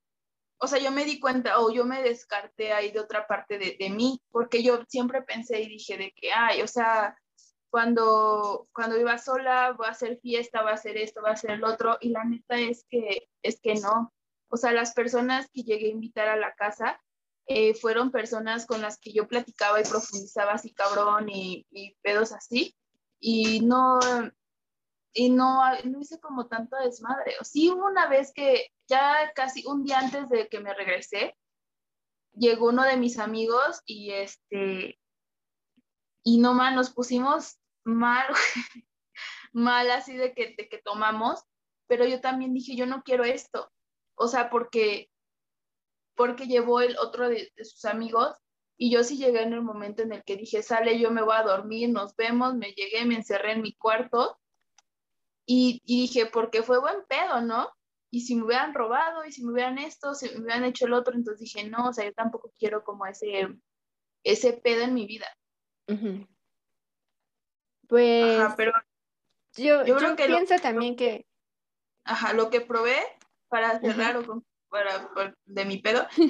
o sea, yo me di cuenta o yo me descarté ahí de otra parte de, de, mí, porque yo siempre pensé y dije de que, ay, o sea, cuando, cuando iba sola, voy a hacer fiesta, voy a hacer esto, voy a hacer el otro, y la neta es que, es que no. O sea, las personas que llegué a invitar a la casa eh, fueron personas con las que yo platicaba y profundizaba así cabrón y, y pedos así, y no, y no, no hice como tanto desmadre. Sí, una vez que ya casi un día antes de que me regresé, llegó uno de mis amigos y este, y no más, nos pusimos mal, mal así de que, de que tomamos, pero yo también dije, yo no quiero esto. O sea, porque, porque llevó el otro de, de sus amigos y yo sí llegué en el momento en el que dije, sale, yo me voy a dormir, nos vemos, me llegué, me encerré en mi cuarto y, dije, porque fue buen pedo, ¿no? Y si me hubieran robado, y si me hubieran esto, si me hubieran hecho el otro, entonces dije, no, o sea, yo tampoco quiero como ese, ese pedo en mi vida. Pues pero yo, yo, creo que pienso también que... Ajá, lo que probé para cerrar o para, de mi pedo, yo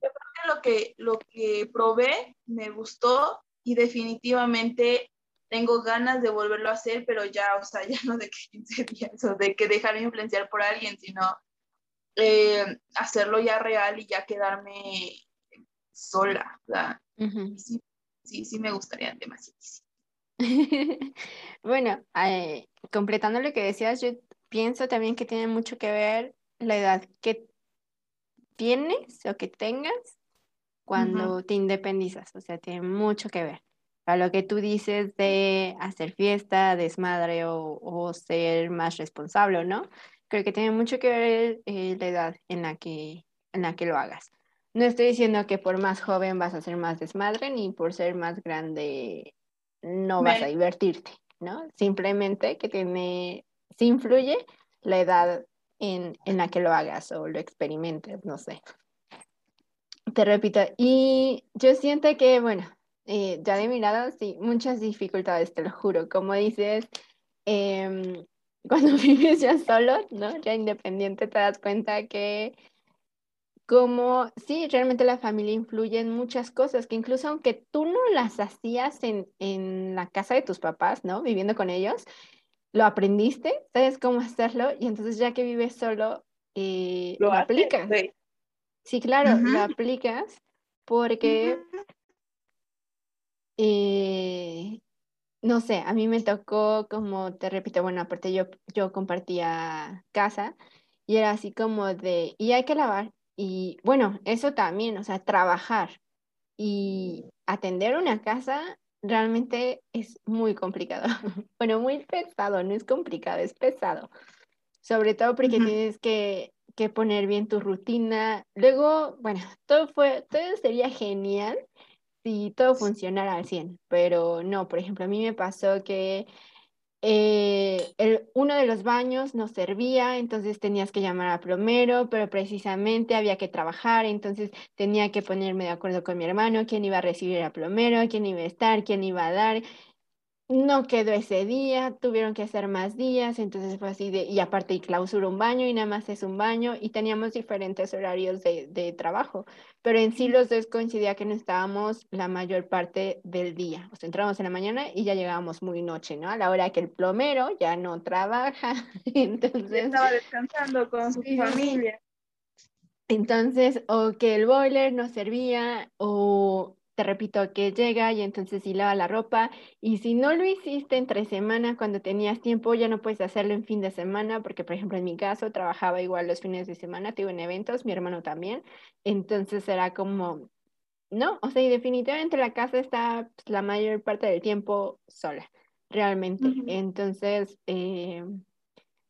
creo que lo que lo que probé me gustó y definitivamente tengo ganas de volverlo a hacer, pero ya, o sea, ya no de que 15 días o de que dejarme influenciar por alguien, sino eh, hacerlo ya real y ya quedarme sola. sí, sí, sí me gustaría demasiado. bueno, eh, completando lo que decías, yo pienso también que tiene mucho que ver la edad que tienes o que tengas cuando te independizas, o sea, tiene mucho que ver a lo que tú dices de hacer fiesta, desmadre o, o ser más responsable, ¿no? Creo que tiene mucho que ver eh, la edad en la, que, en la que lo hagas. No estoy diciendo que por más joven vas a ser más desmadre, ni por ser más grande no vas a divertirte, ¿no? Simplemente que tiene, sí influye la edad en, en la que lo hagas o lo experimentes, no sé. Te repito, y yo siento que, bueno, eh, ya de mi lado, sí, muchas dificultades, te lo juro. Como dices, em, cuando vives ya solo, ¿no? Ya independiente, te das cuenta que como, sí, realmente la familia influye en muchas cosas, que incluso aunque tú no las hacías en, en la casa de tus papás, ¿no? Viviendo con ellos, lo aprendiste, sabes cómo hacerlo, y entonces ya que vives solo, eh, lo, aplicas. Sí, claro, lo aplicas porque, eh, no sé, a mí me tocó, como te repito, bueno, aparte yo, yo compartía casa y era así como de, y hay que lavar, y bueno, eso también, o sea, trabajar y atender una casa realmente es muy complicado. Bueno, muy pesado, no es complicado, es pesado. Sobre todo porque tienes que, que, poner bien tu rutina. Luego, bueno, todo fue, todo sería genial si todo funcionara al 100, pero no, por ejemplo, a mí me pasó que eh, el, uno de los baños no servía, entonces tenías que llamar a plomero, pero precisamente había que trabajar, entonces tenía que ponerme de acuerdo con mi hermano, quién iba a recibir a plomero, quién iba a estar, quién iba a dar no quedó ese día, tuvieron que hacer más días, entonces fue así de, y aparte y clausura un baño y nada más es un baño y teníamos diferentes horarios de, de, trabajo, pero en sí los dos coincidía que no estábamos la mayor parte del día, o sea, entrábamos en la mañana y ya llegábamos muy noche, ¿no? A la hora que el plomero ya no trabaja, entonces... Estaba descansando con su familia. Entonces, o que el boiler no servía, o te repito, que llega y entonces sí lava la ropa. Y si no lo hiciste entre semana cuando tenías tiempo, ya no puedes hacerlo en fin de semana, porque por ejemplo en mi caso trabajaba igual los fines de semana, tuve en eventos, mi hermano también. Entonces era como, no, o sea, y definitivamente la casa está pues, la mayor parte del tiempo sola, realmente. Entonces, eh,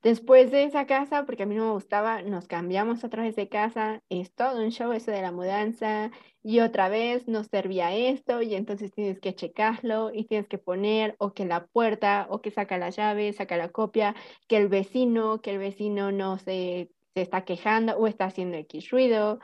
Después de esa casa, porque a mí no me gustaba, nos cambiamos otra vez de casa, es todo un show eso de la mudanza, y otra vez nos servía esto, y entonces tienes que checarlo, y tienes que poner, o que la puerta, o que saca la llave, saca la copia, que el vecino, que el vecino no se, se está quejando o está haciendo X ruido,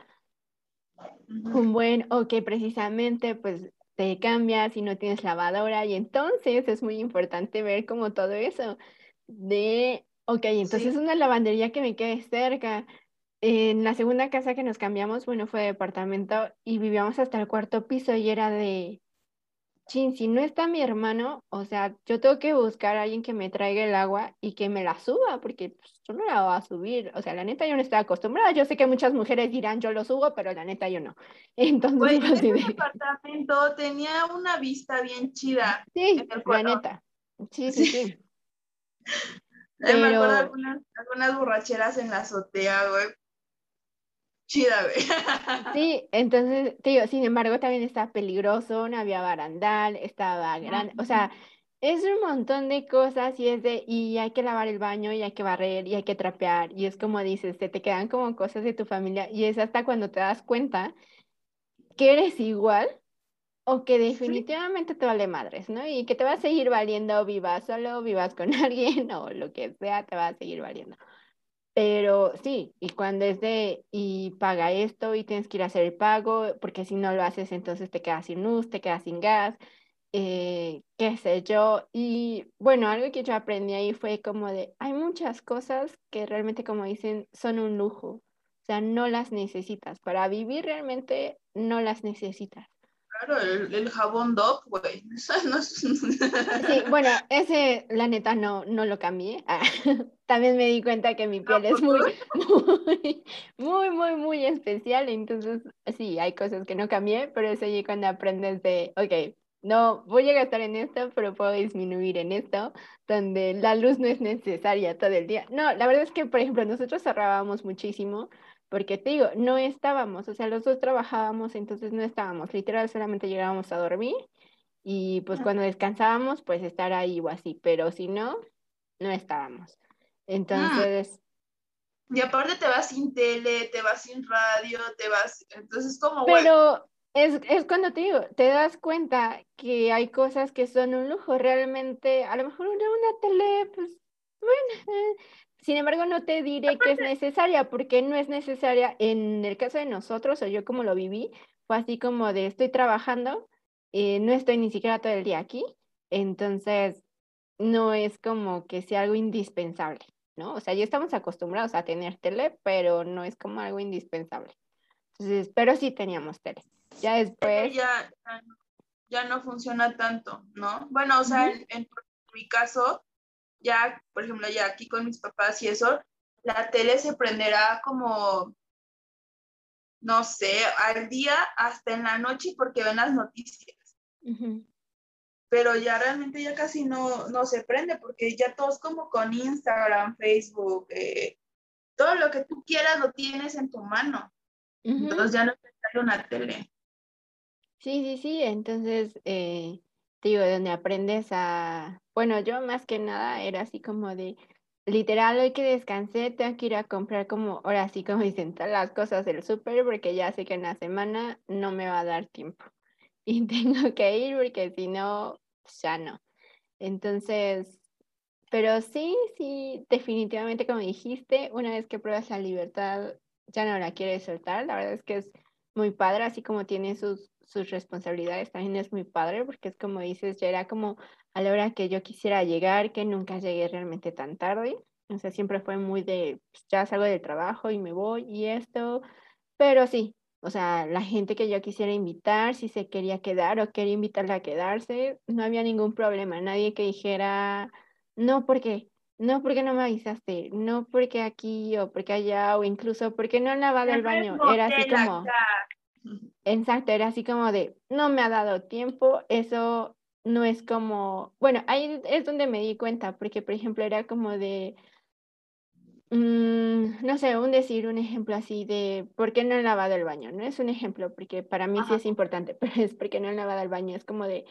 un buen, o que precisamente pues te cambias y no tienes lavadora, y entonces es muy importante ver como todo eso de Ok, entonces una lavandería que me quede cerca. En la segunda casa que nos cambiamos, bueno, fue de departamento y vivíamos hasta el cuarto piso y era de, chin, si no está mi hermano, o sea, yo tengo que buscar a alguien que me traiga el agua y que me la suba, porque pues, yo no la voy a subir. O sea, la neta yo no estoy acostumbrada. Yo sé que muchas mujeres dirán, yo lo subo, pero la neta yo no. Entonces, pues, ese departamento tenía una vista bien chida. Sí, la neta. Sí, sí, sí. Me acuerdo algunas, algunas borracheras en la azotea, güey. Chida, güey. Sí, entonces, tío, sin embargo, también está peligroso, no había barandal, estaba grande, o sea, es un montón de cosas y es de, y hay que lavar el baño y hay que barrer y hay que trapear y es como dices, se te quedan como cosas de tu familia y es hasta cuando te das cuenta que eres igual o que definitivamente te vale madres, ¿no? Y que te va a seguir valiendo vivas solo, vivas con alguien o lo que sea, te va a seguir valiendo. Pero sí, y cuando es de, y paga esto y tienes que ir a hacer el pago, porque si no lo haces, entonces te quedas sin luz, te quedas sin gas, eh, qué sé yo. Y bueno, algo que yo aprendí ahí fue como de, hay muchas cosas que realmente, como dicen, son un lujo. O sea, no las necesitas. Para vivir realmente no las necesitas. Claro, el, jabón Dove, güey. Sí, bueno, ese, la neta, no, no lo cambié. Ah, también me di cuenta que mi piel es muy, muy, muy, muy, muy especial. Entonces, sí, hay cosas que no cambié, pero es allí cuando aprendes de, ok, no voy a gastar en esto, pero puedo disminuir en esto, donde la luz no es necesaria todo el día. No, la verdad es que, por ejemplo, nosotros cerrábamos muchísimo porque te digo, no estábamos, o sea, los dos trabajábamos, entonces no estábamos, literal solamente llegábamos a dormir y pues cuando descansábamos, pues estar ahí o así, pero si no, no estábamos. Entonces... Y aparte te vas sin tele, te vas sin radio, te vas, entonces como... Pero es, es cuando te digo, te das cuenta que hay cosas que son un lujo, realmente, a lo mejor una, una tele, pues bueno, eh, sin embargo, no te diré que es necesaria, porque no es necesaria. En el caso de nosotros, o yo como lo viví, fue así como de estoy trabajando, eh, no estoy ni siquiera todo el día aquí, entonces no es como que sea algo indispensable, ¿no? O sea, ya estamos acostumbrados a tener tele, pero no es como algo indispensable. Entonces, pero sí teníamos tele. Ya después... Ya, ya no funciona tanto, ¿no? Bueno, o sea, en, mi caso, ya, por ejemplo, ya aquí con mis papás y eso, la tele se prenderá como, no sé, al día hasta en la noche porque ven las noticias pero ya realmente ya casi no, no se prende porque ya todos como con Instagram, Facebook, eh, todo lo que tú quieras lo tienes en tu mano. Entonces ya no te una tele. Sí, sí, sí, entonces, eh, te digo, donde aprendes a, bueno, yo más que nada era así como de, literal, hoy que descansé, tengo que ir a comprar como, ahora sí, como dicen, todas las cosas del súper, porque ya sé que en la semana no me va a dar tiempo y tengo que ir porque si no, ya no. Entonces, pero sí, sí, definitivamente como dijiste, una vez que pruebas la libertad, ya no la quieres soltar. La verdad es que es muy padre, así como tiene sus, sus responsabilidades, también es muy padre, porque es como dices, ya era como a la hora que yo quisiera llegar, que nunca llegué realmente tan tarde. O sea, siempre fue muy de, pues, ya salgo del trabajo y me voy y esto. Pero sí, o sea, la gente que yo quisiera invitar, si se quería quedar o quería invitarla a quedarse, no había ningún problema. Nadie que dijera, no, ¿por qué? No, porque no me avisaste, no porque aquí o porque allá, o incluso porque no han lavado el baño. Era así como, exacto, era así como de, no me ha dado tiempo, eso no es como, bueno, ahí es donde me di cuenta, porque por ejemplo era como de, Mm, no sé, un decir, un ejemplo así de por qué no he lavado el baño. No es un ejemplo, porque para mí sí es importante, pero es porque no he lavado el baño. Es como de,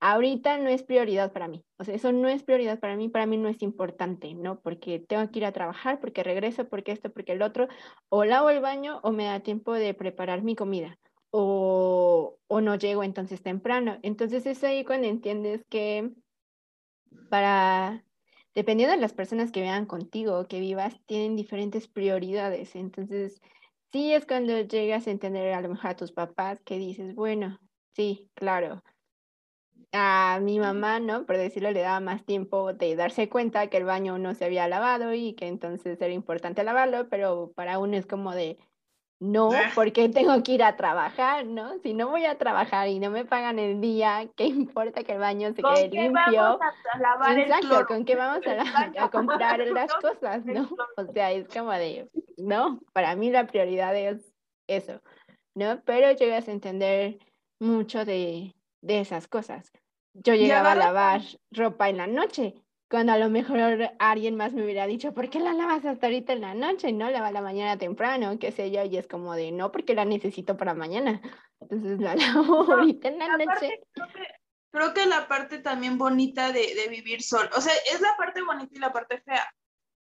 ahorita no es prioridad para mí. O sea, eso no es prioridad para mí, para mí no es importante, ¿no? Porque tengo que ir a trabajar, porque regreso, porque esto, porque el otro. O lavo el baño o me da tiempo de preparar mi comida. O, o no llego entonces temprano. Entonces es ahí cuando entiendes que para dependiendo de las personas que vean contigo, que vivas, tienen diferentes prioridades. Entonces, sí es cuando llegas a entender a lo mejor a tus papás que dices, bueno, sí, claro. A mi mamá, ¿no? Por decirlo, le daba más tiempo de darse cuenta que el baño no se había lavado y que entonces era importante lavarlo, pero para uno es como de, no, porque tengo que ir a trabajar, ¿no? Si no voy a trabajar y no me pagan el día, ¿qué importa que el baño se quede limpio? Exacto, ¿con qué vamos a, a, comprar las cosas, no? O sea, es como de, no, para mí la prioridad es eso, ¿no? Pero llegas a entender mucho de, de esas cosas. Yo llegaba a lavar ropa en la noche cuando a lo mejor alguien más me hubiera dicho, ¿por qué la lavas hasta ahorita en la noche? No, lava la mañana temprano, qué sé yo, y es como de, no, porque la necesito para mañana. Entonces la lavo ahorita en la noche. Creo que, la parte también bonita de, de vivir solo, o sea, es la parte bonita y la parte fea,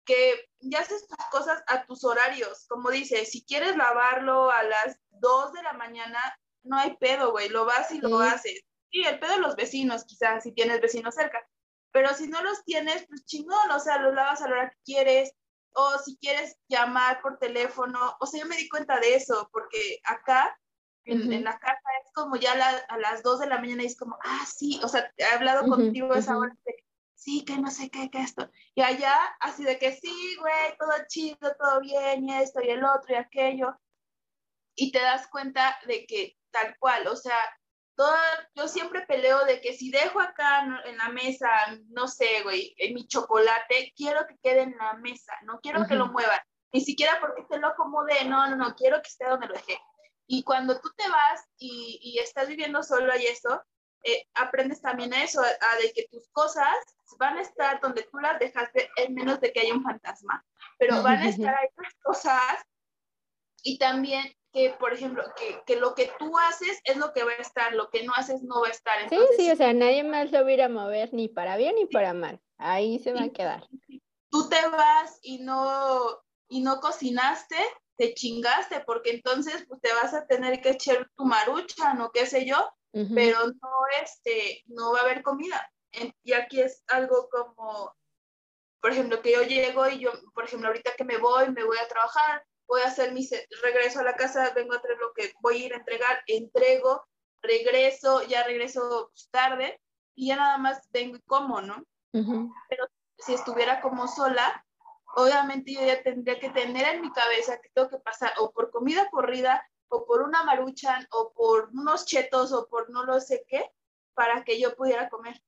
que ya haces tus cosas a tus horarios, como dices, si quieres lavarlo a las 2 de la mañana, no hay pedo, güey, lo vas y lo haces. Sí, el pedo de los vecinos, quizás, si tienes vecinos cerca, pero si no los tienes, pues chingón, o sea, los lavas a la hora que quieres, o si quieres llamar por teléfono, o sea, yo me di cuenta de eso, porque acá, en, la casa, es como ya a las 2 de la mañana y es como, ah, sí, o sea, he hablado contigo esa hora, sí, que no sé qué, que esto, y allá, así de que sí, güey, todo chido, todo bien, y esto, y el otro, y aquello, y te das cuenta de que tal cual, o sea, yo siempre peleo de que si dejo acá en la mesa, no sé, güey, mi chocolate, quiero que quede en la mesa, no quiero que lo muevan, ni siquiera porque te lo acomode, no, no, no, quiero que esté donde lo dejé. Y cuando tú te vas y, y estás viviendo solo y eso, eh, aprendes también a eso, a, de que tus cosas van a estar donde tú las dejaste, en menos de que haya un fantasma, pero van a estar ahí tus cosas y también que, por ejemplo, que, que, lo que tú haces es lo que va a estar, lo que no haces no va a estar. Entonces, sí, sí, o sea, nadie más lo va a ir a mover ni para bien ni para mal. Ahí se va a quedar. Tú te vas y no, y no cocinaste, te chingaste, porque entonces pues, te vas a tener que echar tu marucha, no qué sé yo, pero no, este, no va a haber comida. Y aquí es algo como, por ejemplo, que yo llego y yo, por ejemplo, ahorita que me voy, me voy a trabajar, voy a hacer mi regreso a la casa, vengo a traer lo que voy a ir a entregar, entrego, regreso, ya regreso tarde y ya nada más vengo y como, ¿no? Pero si estuviera como sola, obviamente yo ya tendría que tener en mi cabeza que tengo que pasar o por comida corrida o por una maruchan o por unos chetos o por no lo sé qué para que yo pudiera comer.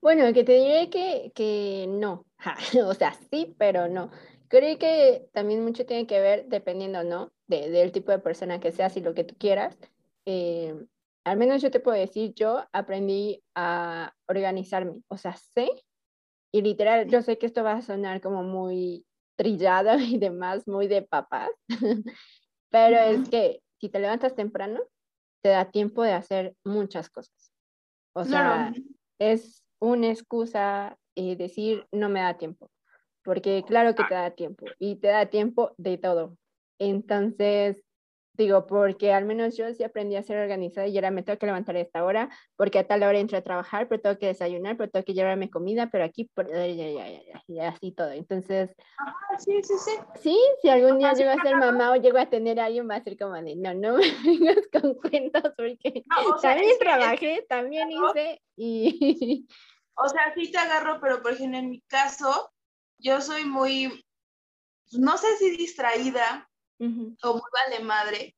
Bueno, que te diré que, que no, o sea, sí, pero no. Creo que también mucho tiene que ver, dependiendo, ¿no? De, del tipo de persona que seas y lo que tú quieras. Eh, al menos yo te puedo decir, yo aprendí a organizarme, o sea, sé, y literal, yo sé que esto va a sonar como muy trillado y demás, muy de papás, pero es que si te levantas temprano, te da tiempo de hacer muchas cosas. O sea, es una excusa eh, decir no me da tiempo porque claro que ah. te da tiempo y te da tiempo de todo. Entonces, digo, porque al menos yo sí aprendí a ser organizada y ahora me tengo que levantar a esta hora, porque a tal hora entro a trabajar, pero tengo que desayunar, pero tengo que llevarme comida, pero aquí, ya, así todo. Entonces, sí, sí, sí. Sí, si algún día llego a ser mamá o llego a tener a alguien, va a ser como de, no, no me vengas con cuentos, porque también trabajé, también hice y... O sea, sí te agarro, pero por ejemplo, en mi caso, yo soy muy, no sé si distraída o muy vale madre.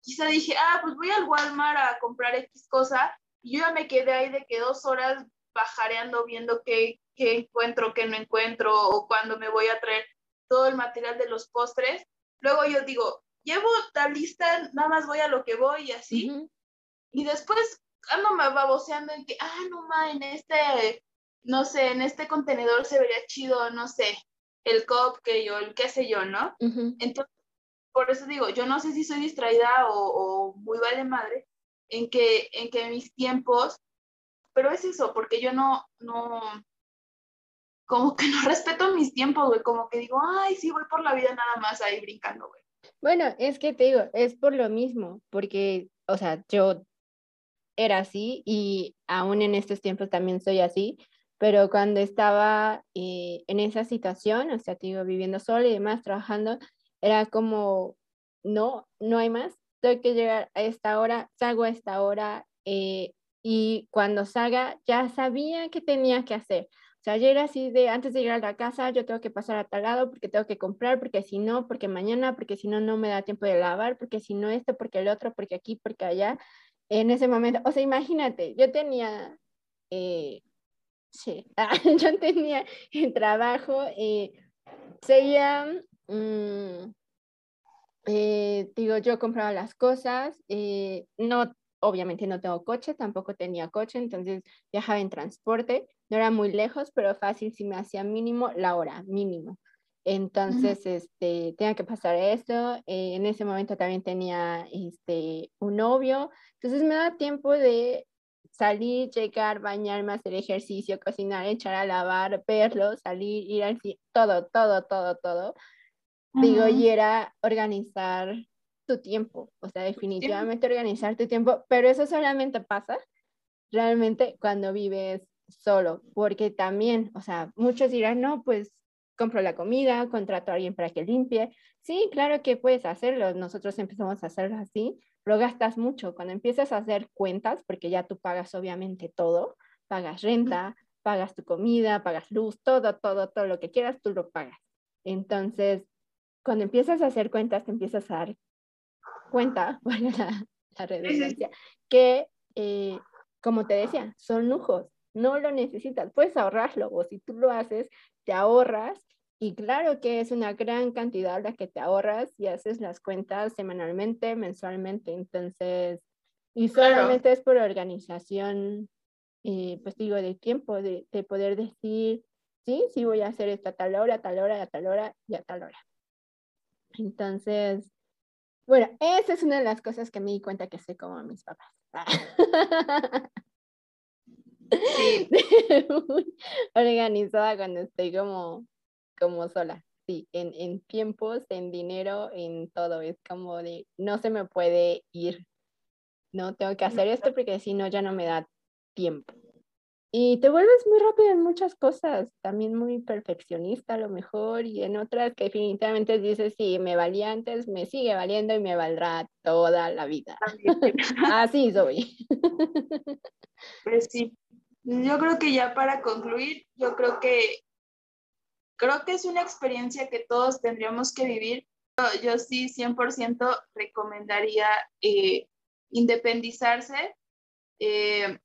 Quizá dije, ah, pues voy al Walmart a comprar X cosa y yo ya me quedé ahí de que dos horas bajareando viendo qué, qué encuentro, qué no encuentro o cuando me voy a traer todo el material de los postres. Luego yo digo, llevo tal lista, nada más voy a lo que voy y así. Y después ando me baboseando en que, ah, no ma, en este no sé, en este contenedor se vería chido, no sé, el que o el qué sé yo, ¿no? Entonces, por eso digo, yo no sé si soy distraída o, muy vale madre en que, en que mis tiempos, pero es eso, porque yo no, no, como que no respeto mis tiempos, güey, como que digo, ay, sí, voy por la vida nada más ahí brincando, güey. Bueno, es que te digo, es por lo mismo, porque, o sea, yo era así y aún en estos tiempos también soy así, pero cuando estaba eh, en esa situación, o sea, viviendo sola y demás, trabajando, era como, no, no hay más, tengo que llegar a esta hora, salgo a esta hora, eh, y cuando salga ya sabía qué tenía que hacer. O sea, yo así de, antes de llegar a la casa, yo tengo que pasar a tal porque tengo que comprar, porque si no, porque mañana, porque si no, no me da tiempo de lavar, porque si no esto, porque el otro, porque aquí, porque allá. En ese momento, o sea, imagínate, yo tenía eh, Sí, yo tenía el trabajo, eh, seguía, mm, eh, digo, yo compraba las cosas, eh, no, obviamente no tengo coche, tampoco tenía coche, entonces viajaba en transporte, no era muy lejos, pero fácil si me hacía mínimo la hora, mínimo. Entonces, este, tenía que pasar esto. en ese momento también tenía este, un novio. Entonces me da tiempo de salir, llegar, bañarme, hacer ejercicio, cocinar, echar a lavar, verlo, salir, ir al todo, todo, todo, todo. Digo, y era organizar tu tiempo, o sea, definitivamente organizar tu tiempo, pero eso solamente pasa realmente cuando vives solo, porque también, o sea, muchos dirán, no, pues compro la comida, contrato a alguien para que limpie. Sí, claro que puedes hacerlo, nosotros empezamos a hacerlo así, pero gastas mucho. Cuando empiezas a hacer cuentas, porque ya tú pagas obviamente todo, pagas renta, pagas tu comida, pagas luz, todo, todo, todo lo que quieras, tú lo pagas. Entonces, cuando empiezas a hacer cuentas, te empiezas a dar cuenta, bueno, la, la redundancia, que, eh, como te decía, son lujos, no lo necesitas, puedes ahorrarlo, o si tú lo haces, te ahorras y claro que es una gran cantidad la que te ahorras y haces las cuentas semanalmente, mensualmente. Entonces, y solamente es por organización, eh, pues digo, de tiempo, de, de, poder decir, sí, sí voy a hacer esto a tal hora, a tal hora, a tal hora y a tal hora. Entonces, Bueno, esa es una de las cosas que me di cuenta que soy como mis papás. Sí. organizada cuando estoy como, como sola. Sí, en, en tiempos, en dinero, en todo. Es como de, no se me puede ir. No tengo que hacer esto porque si no ya no me da tiempo. Y te vuelves muy rápido en muchas cosas, también muy perfeccionista a lo mejor, y en otras que definitivamente dices, sí, me valía antes, me sigue valiendo y me valdrá toda la vida. Así soy. Pues sí, yo creo que ya para concluir, yo creo que creo que es una experiencia que todos tendríamos que vivir. Yo, sí 100% recomendaría eh, independizarse, eh,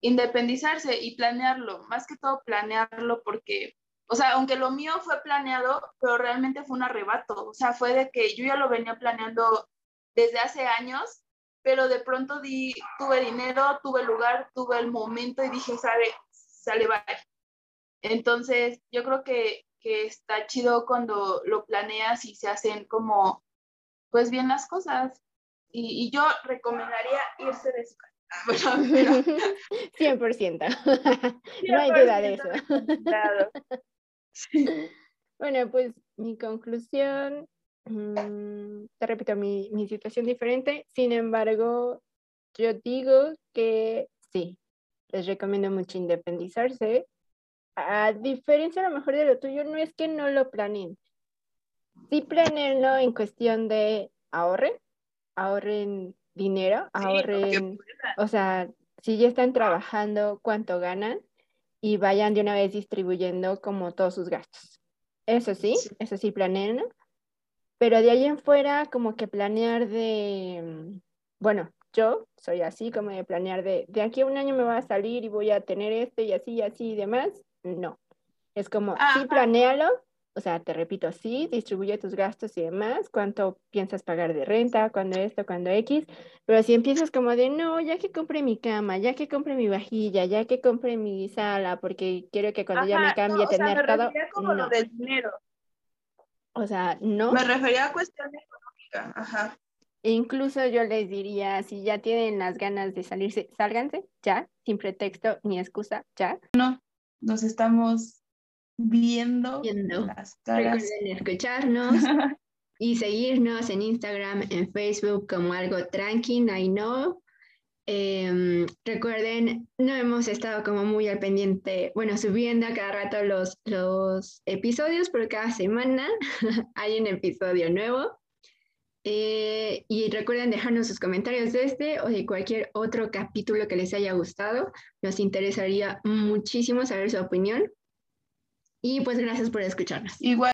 independizarse y planearlo, más que todo planearlo porque, o sea, aunque lo mío fue planeado, pero realmente fue un arrebato, o sea, fue de que yo ya lo venía planeando desde hace años pero de pronto di, tuve dinero, tuve lugar, tuve el momento y dije, sale, sale, bye. Entonces, yo creo que, que está chido cuando lo planeas y se hacen como, pues bien las cosas. Y, y yo recomendaría irse de su casa. Bueno, 100%. no hay duda de eso. Claro. Bueno, pues mi conclusión Mm, te repito, mi, mi situación diferente. Sin embargo, yo digo que sí, les recomiendo mucho independizarse. A diferencia a lo mejor de lo tuyo, no es que no lo planeen. Sí planeenlo en cuestión de ahorren, ahorren dinero, ahorren, o sea, si ya están trabajando, cuánto ganan y vayan de una vez distribuyendo como todos sus gastos. Eso sí, eso sí, planeenlo pero de ahí en fuera, como que planear de, bueno, yo soy así, como de planear de, de aquí a un año me va a salir y voy a tener este y así y así y demás. No. Es como, sí, planéalo, o sea, te repito, sí, distribuye tus gastos y demás, cuánto piensas pagar de renta, cuándo esto, cuándo X, pero si empiezas como de, no, ya que compré mi cama, ya que compré mi vajilla, ya que compré mi sala, porque quiero que cuando ya me cambie tener todo. Como lo del dinero. O sea, no. Me refería a cuestión económica, ajá. E incluso yo les diría, si ya tienen las ganas de salirse, sálganse, ya, sin pretexto ni excusa, ya. No, nos estamos viendo, viendo. las caras. Recuerden escucharnos y seguirnos en Instagram, en Facebook como algo tranqui, I know. Em, recuerden, no hemos estado como muy al pendiente, bueno, subiendo a cada rato los, los episodios, pero cada semana hay un episodio nuevo. Eh, y recuerden dejarnos sus comentarios de este o de cualquier otro capítulo que les haya gustado. Nos interesaría muchísimo saber su opinión. Y pues gracias por escucharnos. Igual.